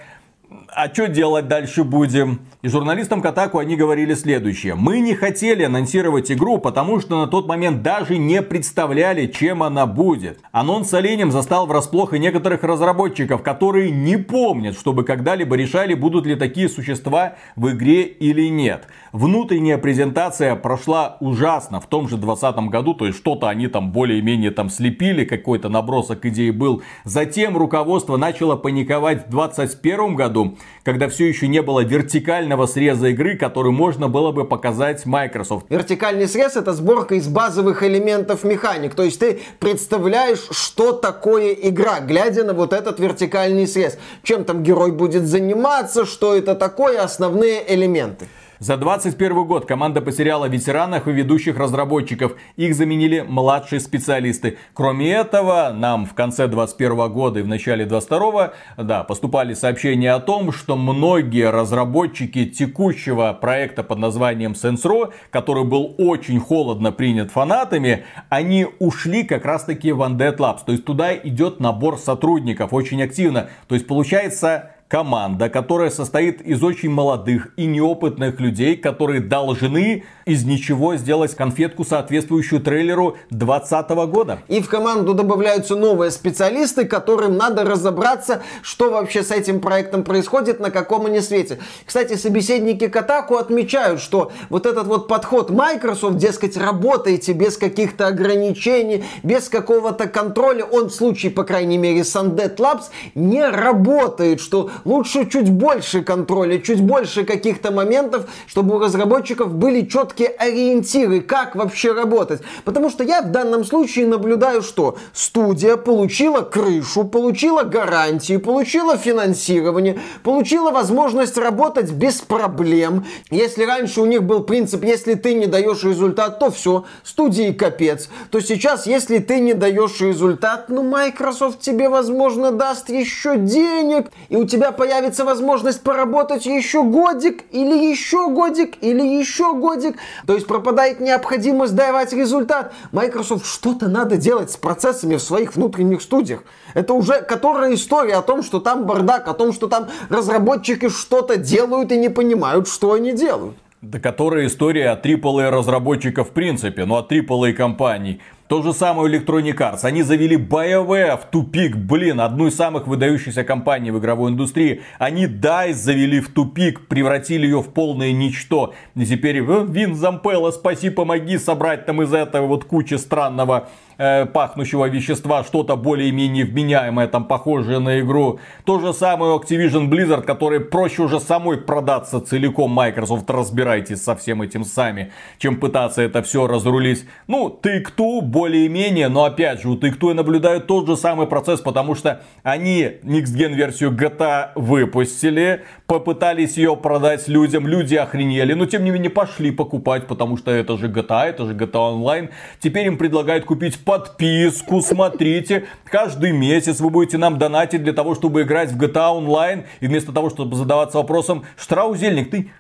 а что делать дальше будем? И журналистам Катаку они говорили следующее. Мы не хотели анонсировать игру, потому что на тот момент даже не представляли, чем она будет. Анонс с оленем застал врасплох и некоторых разработчиков, которые не помнят, чтобы когда-либо решали, будут ли такие существа в игре или нет. Внутренняя презентация прошла ужасно в том же 2020 году, то есть что-то они там более-менее там слепили, какой-то набросок идеи был. Затем руководство начало паниковать в 2021 году, когда все еще не было вертикального среза игры, который можно было бы показать Microsoft. Вертикальный срез это сборка из базовых элементов механик. То есть ты представляешь, что такое игра, глядя на вот этот вертикальный срез. Чем там герой будет заниматься, что это такое, основные элементы. За 2021 год команда потеряла ветеранов и ведущих разработчиков. Их заменили младшие специалисты. Кроме этого, нам в конце 2021 года и в начале 2022 да, поступали сообщения о том, что многие разработчики текущего проекта под названием Sensro, который был очень холодно принят фанатами, они ушли как раз таки в Undead Labs. То есть туда идет набор сотрудников очень активно. То есть получается команда, которая состоит из очень молодых и неопытных людей, которые должны из ничего сделать конфетку, соответствующую трейлеру 2020 года. И в команду добавляются новые специалисты, которым надо разобраться, что вообще с этим проектом происходит, на каком они свете. Кстати, собеседники Катаку отмечают, что вот этот вот подход Microsoft, дескать, работаете без каких-то ограничений, без какого-то контроля, он в случае, по крайней мере, с Labs не работает, что лучше чуть больше контроля, чуть больше каких-то моментов, чтобы у разработчиков были четкие ориентиры, как вообще работать. Потому что я в данном случае наблюдаю, что студия получила крышу, получила гарантии, получила финансирование, получила возможность работать без проблем. Если раньше у них был принцип, если ты не даешь результат, то все, студии капец. То сейчас, если ты не даешь результат, ну Microsoft тебе, возможно, даст еще денег, и у тебя появится возможность поработать еще годик, или еще годик, или еще годик. То есть пропадает необходимость давать результат. Microsoft что-то надо делать с процессами в своих внутренних студиях. Это уже которая история о том, что там бардак, о том, что там разработчики что-то делают и не понимают, что они делают. Да которая история о AAA разработчиков в принципе, ну от AAA компаний. То же самое Electronic Arts. Они завели BioWare в тупик. Блин, одну из самых выдающихся компаний в игровой индустрии. Они DICE завели в тупик, превратили ее в полное ничто. И теперь э, Вин Зампелла, спаси, помоги собрать там из этого вот кучи странного э, пахнущего вещества что-то более-менее вменяемое, там похожее на игру. То же самое Activision Blizzard, который проще уже самой продаться целиком Microsoft, разбирайтесь со всем этим сами, чем пытаться это все разрулить. Ну, ты кто более-менее, но опять же, у ты кто и наблюдают тот же самый процесс, потому что они Next Gen версию GTA выпустили, попытались ее продать людям, люди охренели, но тем не менее пошли покупать, потому что это же GTA, это же GTA Online. Теперь им предлагают купить подписку, смотрите, каждый месяц вы будете нам донатить для того, чтобы играть в GTA Online, и вместо того, чтобы задаваться вопросом, Штраузельник, ты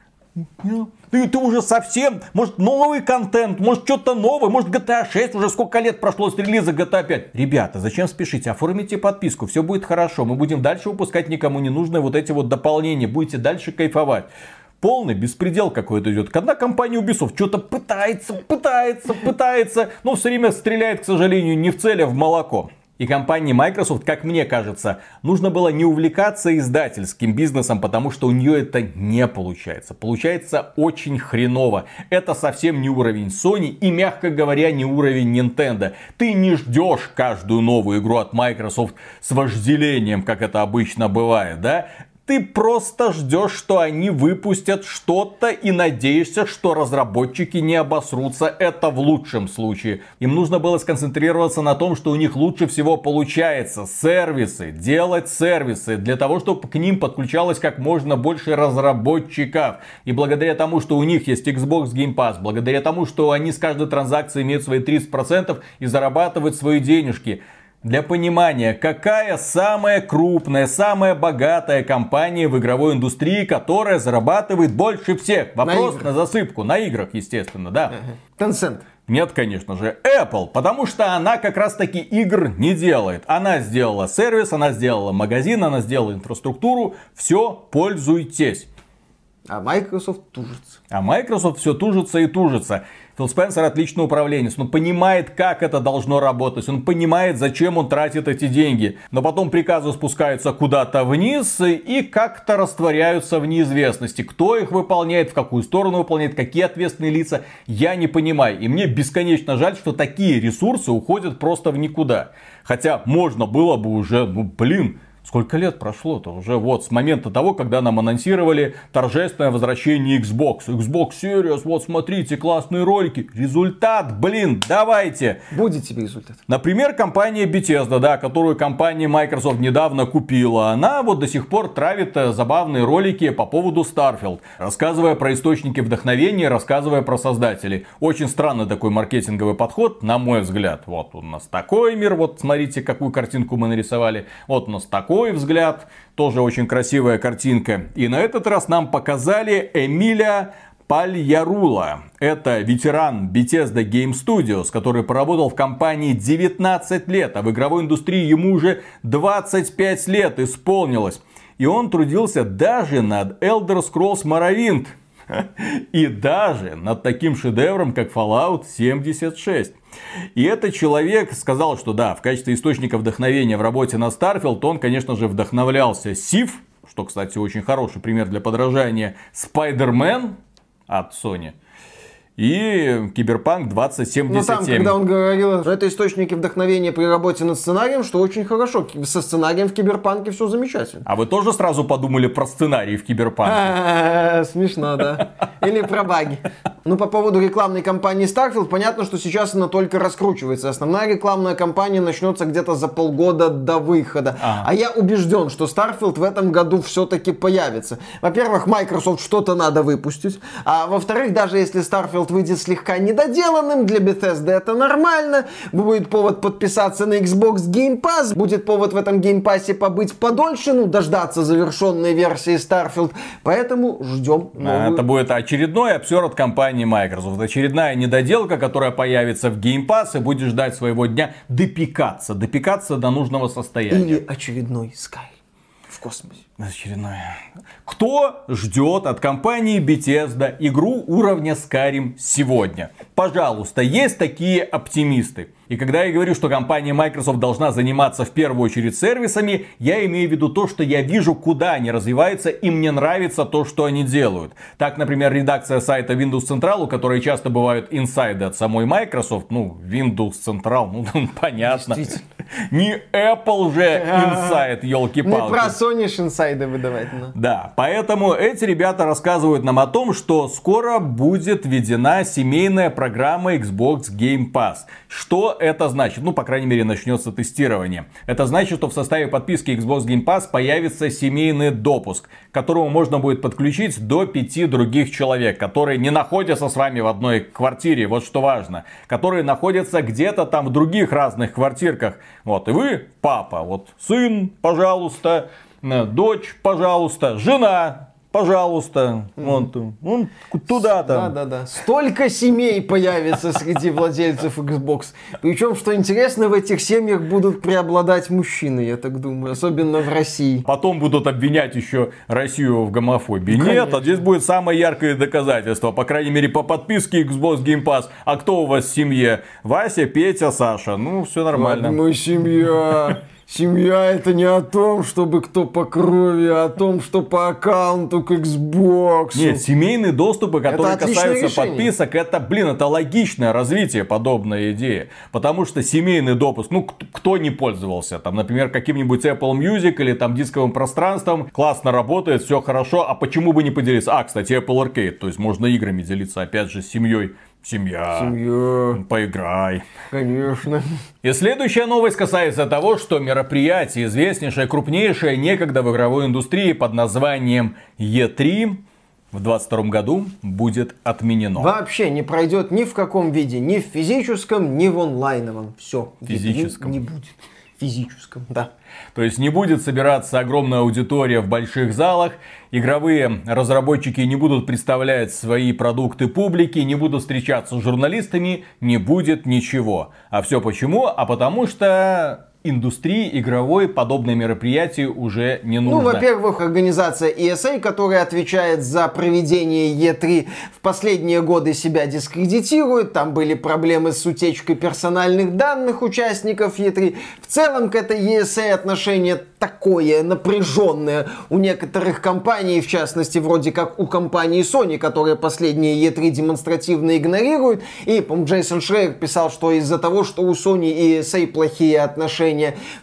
ты, ты уже совсем, может новый контент, может что-то новое, может GTA 6, уже сколько лет прошло с релиза GTA 5. Ребята, зачем спешите, оформите подписку, все будет хорошо, мы будем дальше выпускать никому не нужные вот эти вот дополнения, будете дальше кайфовать полный беспредел какой-то идет. Когда компания Ubisoft что-то пытается, пытается, пытается, но все время стреляет, к сожалению, не в цель, а в молоко. И компании Microsoft, как мне кажется, нужно было не увлекаться издательским бизнесом, потому что у нее это не получается. Получается очень хреново. Это совсем не уровень Sony и, мягко говоря, не уровень Nintendo. Ты не ждешь каждую новую игру от Microsoft с вожделением, как это обычно бывает, да? Ты просто ждешь, что они выпустят что-то и надеешься, что разработчики не обосрутся. Это в лучшем случае. Им нужно было сконцентрироваться на том, что у них лучше всего получается. Сервисы, делать сервисы, для того, чтобы к ним подключалось как можно больше разработчиков. И благодаря тому, что у них есть Xbox Game Pass, благодаря тому, что они с каждой транзакции имеют свои 30% и зарабатывают свои денежки, для понимания, какая самая крупная, самая богатая компания в игровой индустрии, которая зарабатывает больше всех? Вопрос на, на засыпку, на играх, естественно, да. Tencent. Нет, конечно же, Apple, потому что она как раз таки игр не делает. Она сделала сервис, она сделала магазин, она сделала инфраструктуру, все, пользуйтесь. А Microsoft тужится. А Microsoft все тужится и тужится. Фил Спенсер отличный управленец, он понимает, как это должно работать, он понимает, зачем он тратит эти деньги. Но потом приказы спускаются куда-то вниз и как-то растворяются в неизвестности. Кто их выполняет, в какую сторону выполняет, какие ответственные лица, я не понимаю. И мне бесконечно жаль, что такие ресурсы уходят просто в никуда. Хотя можно было бы уже, ну блин, Сколько лет прошло-то уже вот с момента того, когда нам анонсировали торжественное возвращение Xbox. Xbox Series, вот смотрите, классные ролики. Результат, блин, давайте. Будет тебе результат. Например, компания Bethesda, да, которую компания Microsoft недавно купила. Она вот до сих пор травит э, забавные ролики по поводу Starfield. Рассказывая про источники вдохновения, рассказывая про создателей. Очень странный такой маркетинговый подход, на мой взгляд. Вот у нас такой мир, вот смотрите, какую картинку мы нарисовали. Вот у нас такой такой взгляд, тоже очень красивая картинка. И на этот раз нам показали Эмиля Пальярула. Это ветеран Bethesda Game Studios, который поработал в компании 19 лет, а в игровой индустрии ему уже 25 лет исполнилось. И он трудился даже над Elder Scrolls Morrowind. *laughs* И даже над таким шедевром, как Fallout 76. И этот человек сказал, что да, в качестве источника вдохновения в работе на Starfield он, конечно же, вдохновлялся Сив, что, кстати, очень хороший пример для подражания, Spider-Man от Sony – и Киберпанк 2077. Ну там, когда он говорил, что это источники вдохновения при работе над сценарием, что очень хорошо. Со сценарием в Киберпанке все замечательно. А вы тоже сразу подумали про сценарий в Киберпанке? Смешно, да. Или про баги. Ну, по поводу рекламной кампании Starfield, понятно, что сейчас она только раскручивается. Основная рекламная кампания начнется где-то за полгода до выхода. А, а я убежден, что Starfield в этом году все-таки появится. Во-первых, Microsoft что-то надо выпустить. А во-вторых, даже если Starfield выйдет слегка недоделанным, для Bethesda это нормально. Будет повод подписаться на Xbox Game Pass. Будет повод в этом Game Pass побыть подольше, ну, дождаться завершенной версии Starfield. Поэтому ждем новую. Это будет очередной обсер от компании Microsoft. Очередная недоделка, которая появится в Game Pass и будет ждать своего дня допекаться. Допекаться до нужного состояния. Или очередной Sky. в космосе. Очередное. Кто ждет от компании Bethesda игру уровня Skyrim сегодня? Пожалуйста, есть такие оптимисты. И когда я говорю, что компания Microsoft должна заниматься в первую очередь сервисами, я имею в виду то, что я вижу, куда они развиваются, и мне нравится то, что они делают. Так, например, редакция сайта Windows Central, у которой часто бывают инсайды от самой Microsoft, ну, Windows Central, ну, *laughs* понятно. Не Apple же инсайд, елки-палки. Не про Sony инсайды выдавать. Ну. Да, поэтому эти ребята рассказывают нам о том, что скоро будет введена семейная программа Xbox Game Pass. Что это значит? Ну, по крайней мере, начнется тестирование. Это значит, что в составе подписки Xbox Game Pass появится семейный допуск, к которому можно будет подключить до пяти других человек, которые не находятся с вами в одной квартире, вот что важно, которые находятся где-то там в других разных квартирках. Вот, и вы, папа, вот сын, пожалуйста, э, дочь, пожалуйста, жена, пожалуйста, вон, вон туда Да, там. да, да. Столько семей появится среди владельцев Xbox. Причем, что интересно, в этих семьях будут преобладать мужчины, я так думаю, особенно в России. Потом будут обвинять еще Россию в гомофобии. Нет, Конечно. а здесь будет самое яркое доказательство. По крайней мере, по подписке Xbox Game Pass. А кто у вас в семье? Вася, Петя, Саша. Ну, все нормально. Мы семья. Семья это не о том, чтобы кто по крови, а о том, что по аккаунту к Xbox. Нет, семейные доступы, которые касаются решение. подписок, это, блин, это логичное развитие подобной идеи. Потому что семейный допуск, ну, кто не пользовался, там, например, каким-нибудь Apple Music или там дисковым пространством, классно работает, все хорошо, а почему бы не поделиться? А, кстати, Apple Arcade, то есть можно играми делиться, опять же, с семьей. Семья. Семья, Поиграй. конечно. И следующая новость касается того, что мероприятие, известнейшее, крупнейшее некогда в игровой индустрии под названием E3 в 2022 году будет отменено. Вообще не пройдет ни в каком виде, ни в физическом, ни в онлайновом. Все. Физическом. Не будет. Физическом, да. То есть не будет собираться огромная аудитория в больших залах, игровые разработчики не будут представлять свои продукты публике, не будут встречаться с журналистами, не будет ничего. А все почему? А потому что индустрии игровой подобное мероприятие уже не Ну, нужно. во-первых, организация ESA, которая отвечает за проведение E3, в последние годы себя дискредитирует. Там были проблемы с утечкой персональных данных участников E3. В целом к этой ESA отношение такое напряженное у некоторых компаний, в частности, вроде как у компании Sony, которая последние E3 демонстративно игнорирует. И, по Джейсон Шрейер писал, что из-за того, что у Sony и ESA плохие отношения.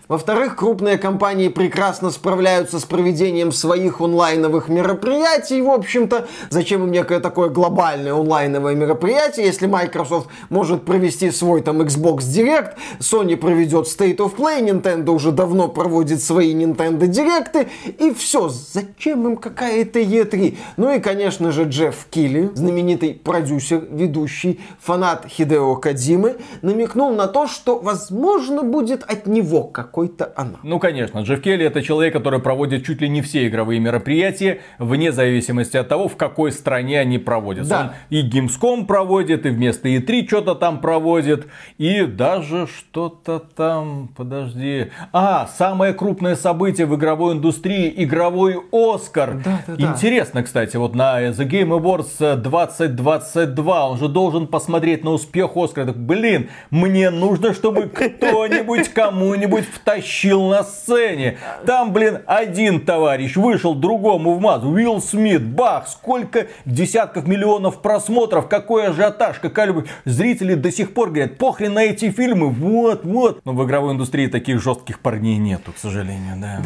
Во-вторых, крупные компании прекрасно справляются с проведением своих онлайновых мероприятий. В общем-то, зачем им некое такое глобальное онлайновое мероприятие, если Microsoft может провести свой там Xbox Direct, Sony проведет State of Play, Nintendo уже давно проводит свои Nintendo Direcты, и все. Зачем им какая-то E3? Ну и, конечно же, Джефф Килли, знаменитый продюсер, ведущий, фанат Хидео Кадзимы, намекнул на то, что, возможно, будет от него какой-то анонс. Ну, конечно, Джефф Келли это человек, который проводит чуть ли не все игровые мероприятия, вне зависимости от того, в какой стране они проводятся. Да. Он и Gamescom проводит, и вместо E3 что-то там проводит, и даже что-то там, подожди. А, самое крупное событие в игровой индустрии, игровой Оскар. Да, да, да. Интересно, кстати, вот на The Game Awards 2022 он же должен посмотреть на успех Оскара. Так, блин, мне нужно, чтобы *laughs* кто-нибудь кому-нибудь втащил на сцене. Там, блин, один товарищ вышел другому в мазу. Уилл Смит, бах, сколько десятков миллионов просмотров, какой ажиотаж, какая любовь. Зрители до сих пор говорят, похрен на эти фильмы, вот, вот. Но в игровой индустрии таких жестких парней нету, к сожалению, да.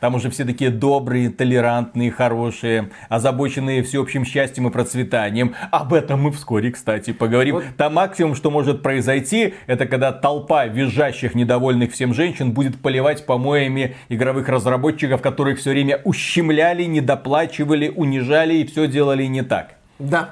Там уже все такие добрые, толерантные, хорошие, озабоченные всеобщим счастьем и процветанием. Об этом мы вскоре, кстати, поговорим. Там максимум, что может произойти, это когда толпа визжащих, недовольных всем женщин будет поливать помоями игровых разработчиков, которых все время ущемляли, недоплачивали, унижали и все делали не так. Да.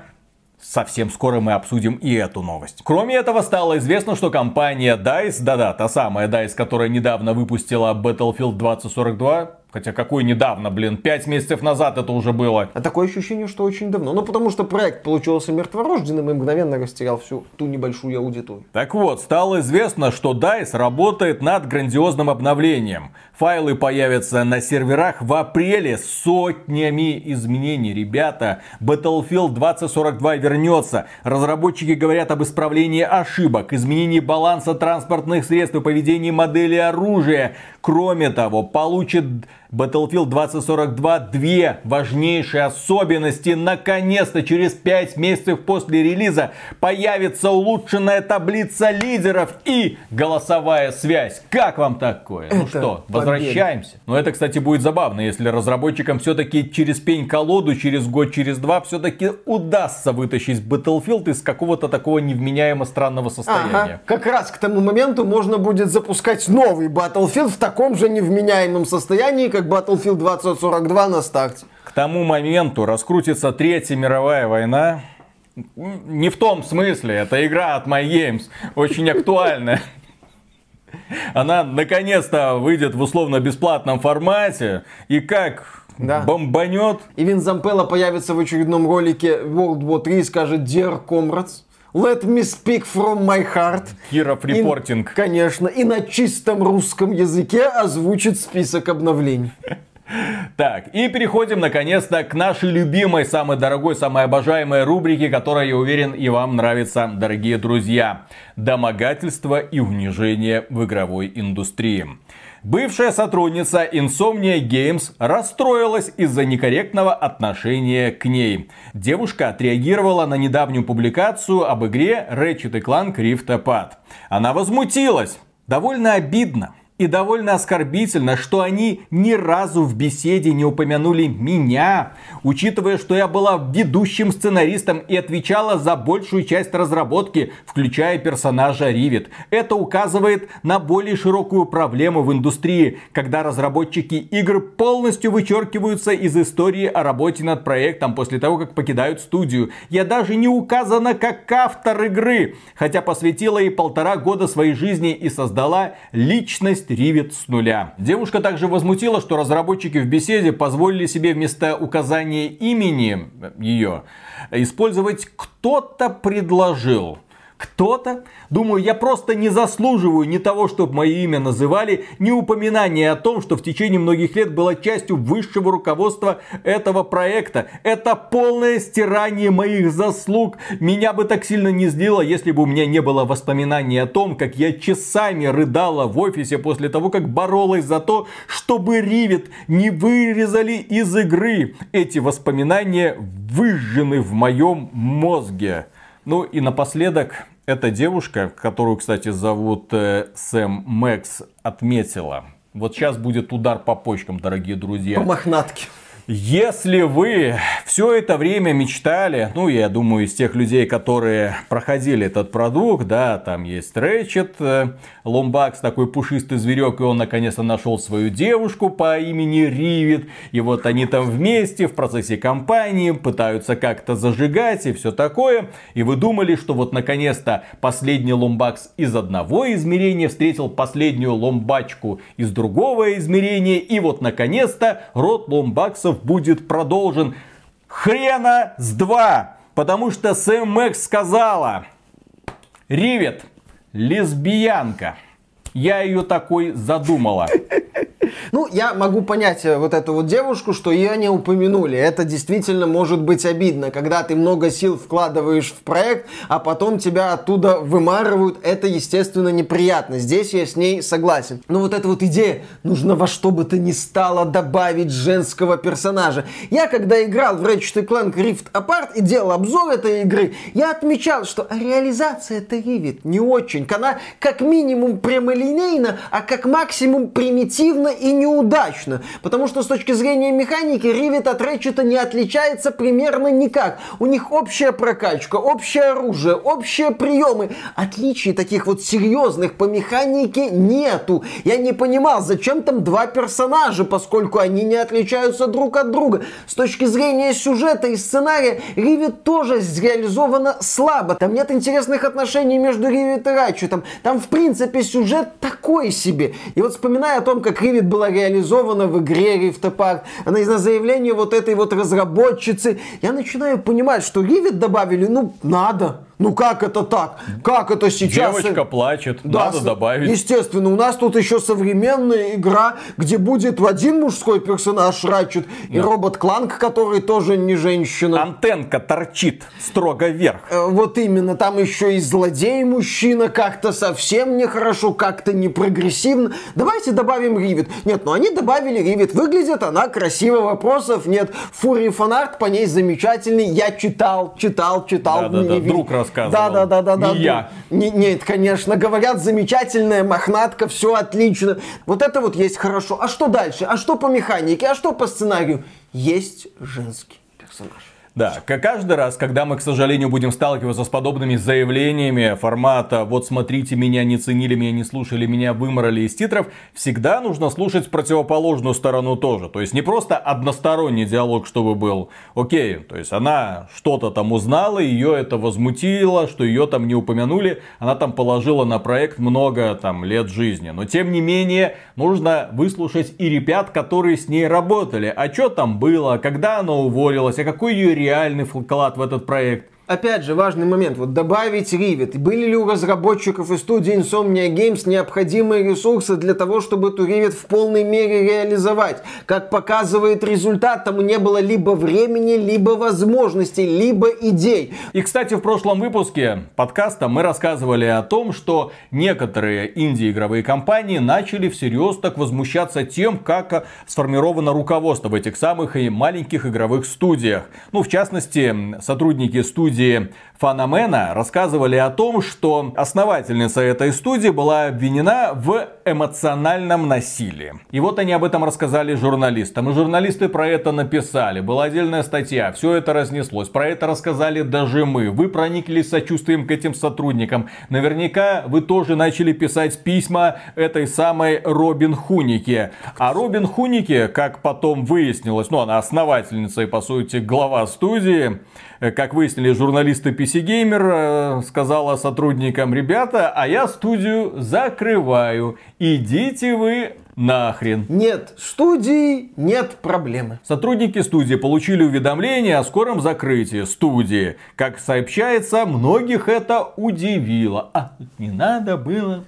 Совсем скоро мы обсудим и эту новость. Кроме этого, стало известно, что компания DICE, да-да, та самая DICE, которая недавно выпустила Battlefield 2042, Хотя какой недавно, блин, пять месяцев назад это уже было. А такое ощущение, что очень давно. Ну, потому что проект получился мертворожденным и мгновенно растерял всю ту небольшую аудиторию. Так вот, стало известно, что DICE работает над грандиозным обновлением. Файлы появятся на серверах в апреле с сотнями изменений. Ребята, Battlefield 2042 вернется. Разработчики говорят об исправлении ошибок, изменении баланса транспортных средств и поведении модели оружия. Кроме того, получит Battlefield 2042 две важнейшие особенности. Наконец-то, через 5 месяцев после релиза появится улучшенная таблица лидеров и голосовая связь. Как вам такое? Ну это ну что, победа. возвращаемся. Но это, кстати, будет забавно, если разработчикам все-таки через пень-колоду, через год, через два все-таки удастся вытащить Battlefield из какого-то такого невменяемо странного состояния. Ага. Как раз к тому моменту можно будет запускать новый Battlefield в таком же невменяемом состоянии, как Battlefield 2042 на старте. К тому моменту раскрутится Третья мировая война. Не в том смысле, это игра от My Games, очень актуальная. Она наконец-то выйдет в условно-бесплатном формате. И как да. бомбанет. И Вин Зампелла появится в очередном ролике World War 3 и скажет Dear Comrades. Let me speak from my heart. Киров репортинг. И, конечно, и на чистом русском языке озвучит список обновлений. *laughs* Так, и переходим наконец-то к нашей любимой, самой дорогой, самой обожаемой рубрике, которая, я уверен, и вам нравится, дорогие друзья. Домогательство и унижение в игровой индустрии. Бывшая сотрудница Insomnia Games расстроилась из-за некорректного отношения к ней. Девушка отреагировала на недавнюю публикацию об игре Ratchet Clank Rift Apart. Она возмутилась. Довольно обидно. И довольно оскорбительно, что они ни разу в беседе не упомянули меня, учитывая, что я была ведущим сценаристом и отвечала за большую часть разработки, включая персонажа Ривет. Это указывает на более широкую проблему в индустрии, когда разработчики игр полностью вычеркиваются из истории о работе над проектом после того, как покидают студию. Я даже не указана как автор игры, хотя посвятила ей полтора года своей жизни и создала личность есть Ривет с нуля. Девушка также возмутила, что разработчики в беседе позволили себе вместо указания имени ее использовать «кто-то предложил». Кто-то Думаю, я просто не заслуживаю ни того, чтобы мое имя называли, ни упоминания о том, что в течение многих лет была частью высшего руководства этого проекта. Это полное стирание моих заслуг. Меня бы так сильно не злило, если бы у меня не было воспоминаний о том, как я часами рыдала в офисе после того, как боролась за то, чтобы Ривет не вырезали из игры. Эти воспоминания выжжены в моем мозге. Ну и напоследок, эта девушка, которую, кстати, зовут э, Сэм Мэкс, отметила. Вот сейчас будет удар по почкам, дорогие друзья. По мохнатке. Если вы все это время мечтали, ну, я думаю, из тех людей, которые проходили этот продукт, да, там есть Рэчет, Ломбакс, такой пушистый зверек, и он наконец-то нашел свою девушку по имени Ривит, и вот они там вместе в процессе кампании пытаются как-то зажигать и все такое, и вы думали, что вот наконец-то последний Ломбакс из одного измерения встретил последнюю Ломбачку из другого измерения, и вот наконец-то род Ломбаксов будет продолжен. Хрена с два! Потому что Сэм Мэкс сказала, Ривет, лесбиянка. Я ее такой задумала. Ну, я могу понять э, вот эту вот девушку, что ее не упомянули. Это действительно может быть обидно, когда ты много сил вкладываешь в проект, а потом тебя оттуда вымарывают. Это, естественно, неприятно. Здесь я с ней согласен. Но вот эта вот идея, нужно во что бы то ни стало добавить женского персонажа. Я, когда играл в Ratchet Clank Rift Apart и делал обзор этой игры, я отмечал, что реализация это Rivet не очень. Она как минимум прямолинейна, а как максимум примитивна и неудачно, потому что с точки зрения механики Rivet от Ratchet не отличается примерно никак. У них общая прокачка, общее оружие, общие приемы. Отличий таких вот серьезных по механике нету. Я не понимал, зачем там два персонажа, поскольку они не отличаются друг от друга. С точки зрения сюжета и сценария, Rivet тоже реализовано слабо. Там нет интересных отношений между Rivet и Ratchet. Там в принципе сюжет такой себе. И вот вспоминая о том, как Rivet была реализована в игре Rift Apart. Она из-за заявления вот этой вот разработчицы. Я начинаю понимать, что Rivet добавили, ну, надо. Ну как это так? Как это сейчас? Девочка плачет, да, надо добавить. Естественно, у нас тут еще современная игра, где будет один мужской персонаж Рачет да. и робот Кланк, который тоже не женщина. Антенка торчит строго вверх. Э, вот именно, там еще и злодей мужчина, как-то совсем нехорошо, как-то не прогрессивно. Давайте добавим Ривит. Нет, ну они добавили Ривит. Выглядит она красиво, вопросов нет. Фури фанарт по ней замечательный. Я читал, читал, читал. Да, да, да. Друг рассказывал. Да, да, да, да, да. Не я. Не, нет, конечно, говорят, замечательная мохнатка, все отлично. Вот это вот есть хорошо. А что дальше? А что по механике? А что по сценарию? Есть женский персонаж. Да, каждый раз, когда мы, к сожалению, будем сталкиваться с подобными заявлениями формата «вот смотрите, меня не ценили, меня не слушали, меня выморали из титров», всегда нужно слушать противоположную сторону тоже. То есть не просто односторонний диалог, чтобы был. Окей, то есть она что-то там узнала, ее это возмутило, что ее там не упомянули, она там положила на проект много там лет жизни. Но тем не менее, нужно выслушать и ребят, которые с ней работали. А что там было, когда она уволилась, а какой ее реальный вклад в этот проект. Опять же, важный момент. Вот добавить Rivet. Были ли у разработчиков и студии Insomnia Games необходимые ресурсы для того, чтобы эту Rivet в полной мере реализовать? Как показывает результат, тому не было либо времени, либо возможностей, либо идей. И, кстати, в прошлом выпуске подкаста мы рассказывали о том, что некоторые инди-игровые компании начали всерьез так возмущаться тем, как сформировано руководство в этих самых и маленьких игровых студиях. Ну, в частности, сотрудники студии студии Фаномена рассказывали о том, что основательница этой студии была обвинена в эмоциональном насилии. И вот они об этом рассказали журналистам. И журналисты про это написали. Была отдельная статья, все это разнеслось. Про это рассказали даже мы. Вы прониклись сочувствием к этим сотрудникам. Наверняка вы тоже начали писать письма этой самой Робин Хунике. А Робин Хунике, как потом выяснилось, ну она основательница и по сути глава студии, как выяснили журналисты PC Gamer, э, сказала сотрудникам, ребята, а я студию закрываю. Идите вы нахрен. Нет студии, нет проблемы. Сотрудники студии получили уведомление о скором закрытии студии. Как сообщается, многих это удивило. А не надо было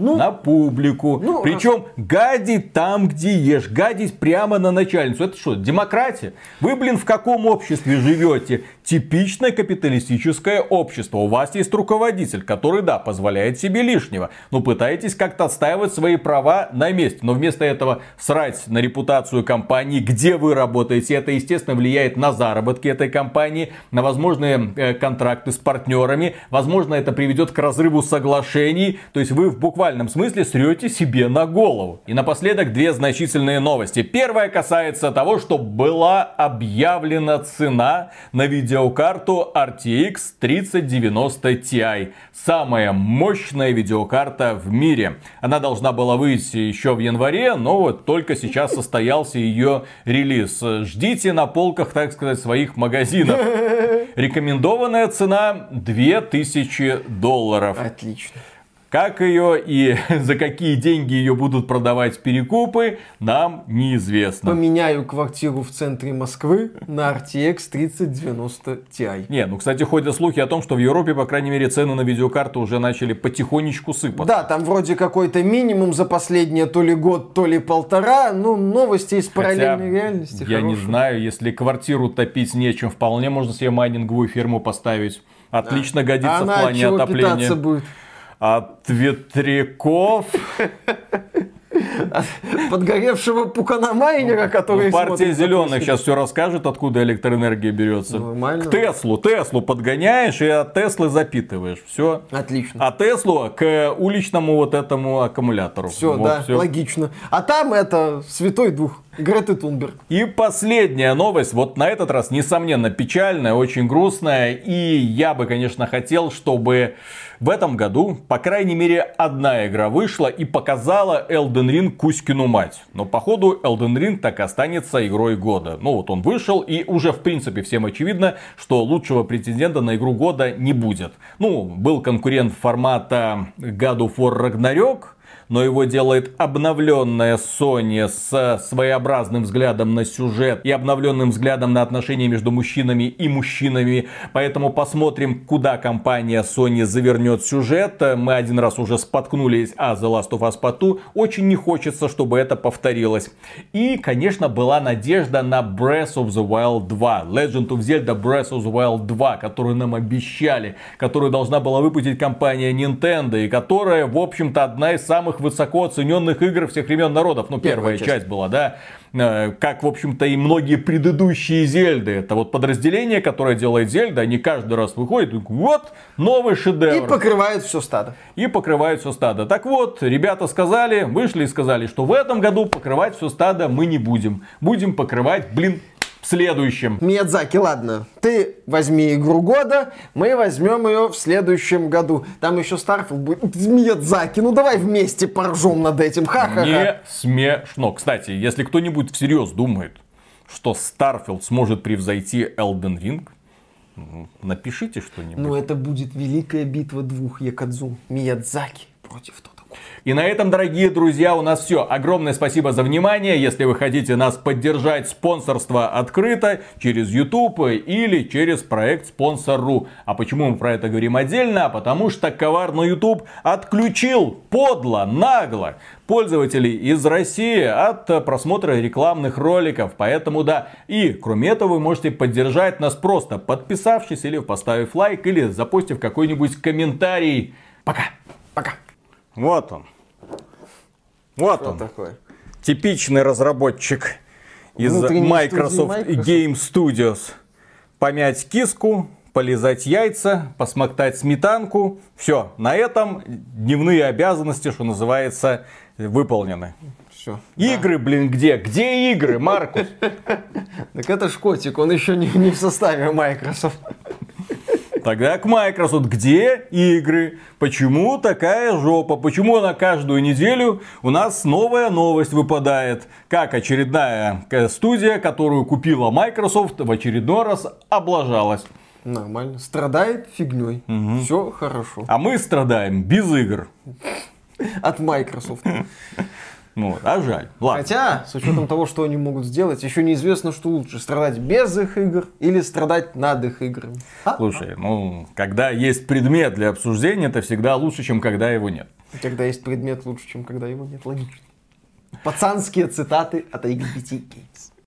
ну, на публику. Ну, Причем раз... гадить там, где ешь. Гадить прямо на начальницу. Это что, демократия? Вы, блин, в каком обществе живете? Типичное капиталистическое общество. У вас есть руководитель, который, да, позволяет себе лишнего. Но пытаетесь как-то отстаивать свои права на месте. Но вместо этого срать на репутацию компании, где вы работаете. Это, естественно, влияет на заработки этой компании, на возможные э, контракты с партнерами. Возможно, это приведет к разрыву соглашений. То есть вы в буквально буквальном смысле срете себе на голову. И напоследок две значительные новости. Первая касается того, что была объявлена цена на видеокарту RTX 3090 Ti. Самая мощная видеокарта в мире. Она должна была выйти еще в январе, но вот только сейчас состоялся ее релиз. Ждите на полках, так сказать, своих магазинов. *laughs* Рекомендованная цена 2000 долларов. Отлично. Как ее и *laughs* за какие деньги ее будут продавать перекупы, нам неизвестно. Поменяю квартиру в центре Москвы на RTX 3090 Ti. Не, ну, кстати, ходят слухи о том, что в Европе, по крайней мере, цены на видеокарты уже начали потихонечку сыпаться. Да, там вроде какой-то минимум за последние то ли год, то ли полтора. Ну, новости из параллельной Хотя, реальности. Я хорошие. не знаю, если квартиру топить нечем, вполне можно себе майнинговую ферму поставить. Отлично да. годится а в плане отопления. будет? От ветряков. Подгоревшего пуканомайнера, который ну, Партия зеленых сейчас все расскажет, откуда электроэнергия берется. Нормально. К Теслу. Теслу подгоняешь и от Теслы запитываешь. Все. Отлично. А Теслу к уличному вот этому аккумулятору. Все, вот, да, все. логично. А там это святой дух. Греты Тунберг. И последняя новость, вот на этот раз, несомненно, печальная, очень грустная. И я бы, конечно, хотел, чтобы в этом году, по крайней мере, одна игра вышла и показала Elden Ring Кузькину мать. Но походу Elden Ring так останется игрой года. Ну вот он вышел и уже в принципе всем очевидно, что лучшего претендента на игру года не будет. Ну, был конкурент формата God of War Ragnarok, но его делает обновленная Sony с своеобразным взглядом на сюжет и обновленным взглядом на отношения между мужчинами и мужчинами. Поэтому посмотрим, куда компания Sony завернет сюжет. Мы один раз уже споткнулись о The Last of Us Part Очень не хочется, чтобы это повторилось. И, конечно, была надежда на Breath of the Wild 2. Legend of Zelda Breath of the Wild 2, которую нам обещали, которую должна была выпустить компания Nintendo, и которая, в общем-то, одна из самых высоко оцененных игр всех времен народов. Ну, первая, первая часть. часть была, да. Э, как, в общем-то, и многие предыдущие Зельды. Это вот подразделение, которое делает Зельда, они каждый раз выходят, и вот, новый шедевр. И покрывают все стадо. И покрывают все стадо. Так вот, ребята сказали, вышли и сказали, что в этом году покрывать все стадо мы не будем. Будем покрывать, блин, следующем. Миядзаки, ладно, ты возьми игру года, мы возьмем ее в следующем году. Там еще Starfield будет. Миядзаки, ну давай вместе поржем над этим, ха-ха-ха. Не смешно. Кстати, если кто-нибудь всерьез думает, что Starfield сможет превзойти Elden Ring, напишите что-нибудь. Ну это будет великая битва двух ёкодзун. Миядзаки против Тодда. И на этом, дорогие друзья, у нас все. Огромное спасибо за внимание. Если вы хотите нас поддержать, спонсорство открыто через YouTube или через проект Sponsr.ru. А почему мы про это говорим отдельно? Потому что коварный YouTube отключил подло, нагло пользователей из России от просмотра рекламных роликов. Поэтому да, и кроме этого вы можете поддержать нас просто подписавшись или поставив лайк или запустив какой-нибудь комментарий. Пока. Пока. Вот он. Вот Что он. Такое? Типичный разработчик из Microsoft, Microsoft Game Studios. Помять киску, полизать яйца, посмоктать сметанку. Все, на этом дневные обязанности, что называется, выполнены. Все. Игры, да. блин, где? Где игры, Маркус? *laughs* Так это ж котик, он еще не в составе Microsoft. Тогда к Microsoft, где игры? Почему такая жопа? Почему на каждую неделю у нас новая новость выпадает? Как очередная студия, которую купила Microsoft, в очередной раз облажалась. Нормально. Страдает фигней. Угу. Все хорошо. А мы страдаем без игр. От Microsoft. *laughs* Ну, а жаль. Ладно. Хотя, с учетом того, что они могут сделать, еще неизвестно, что лучше, страдать без их игр или страдать над их играми. А? Слушай, ну, когда есть предмет для обсуждения, это всегда лучше, чем когда его нет. Когда есть предмет лучше, чем когда его нет, логично. Пацанские цитаты от Games.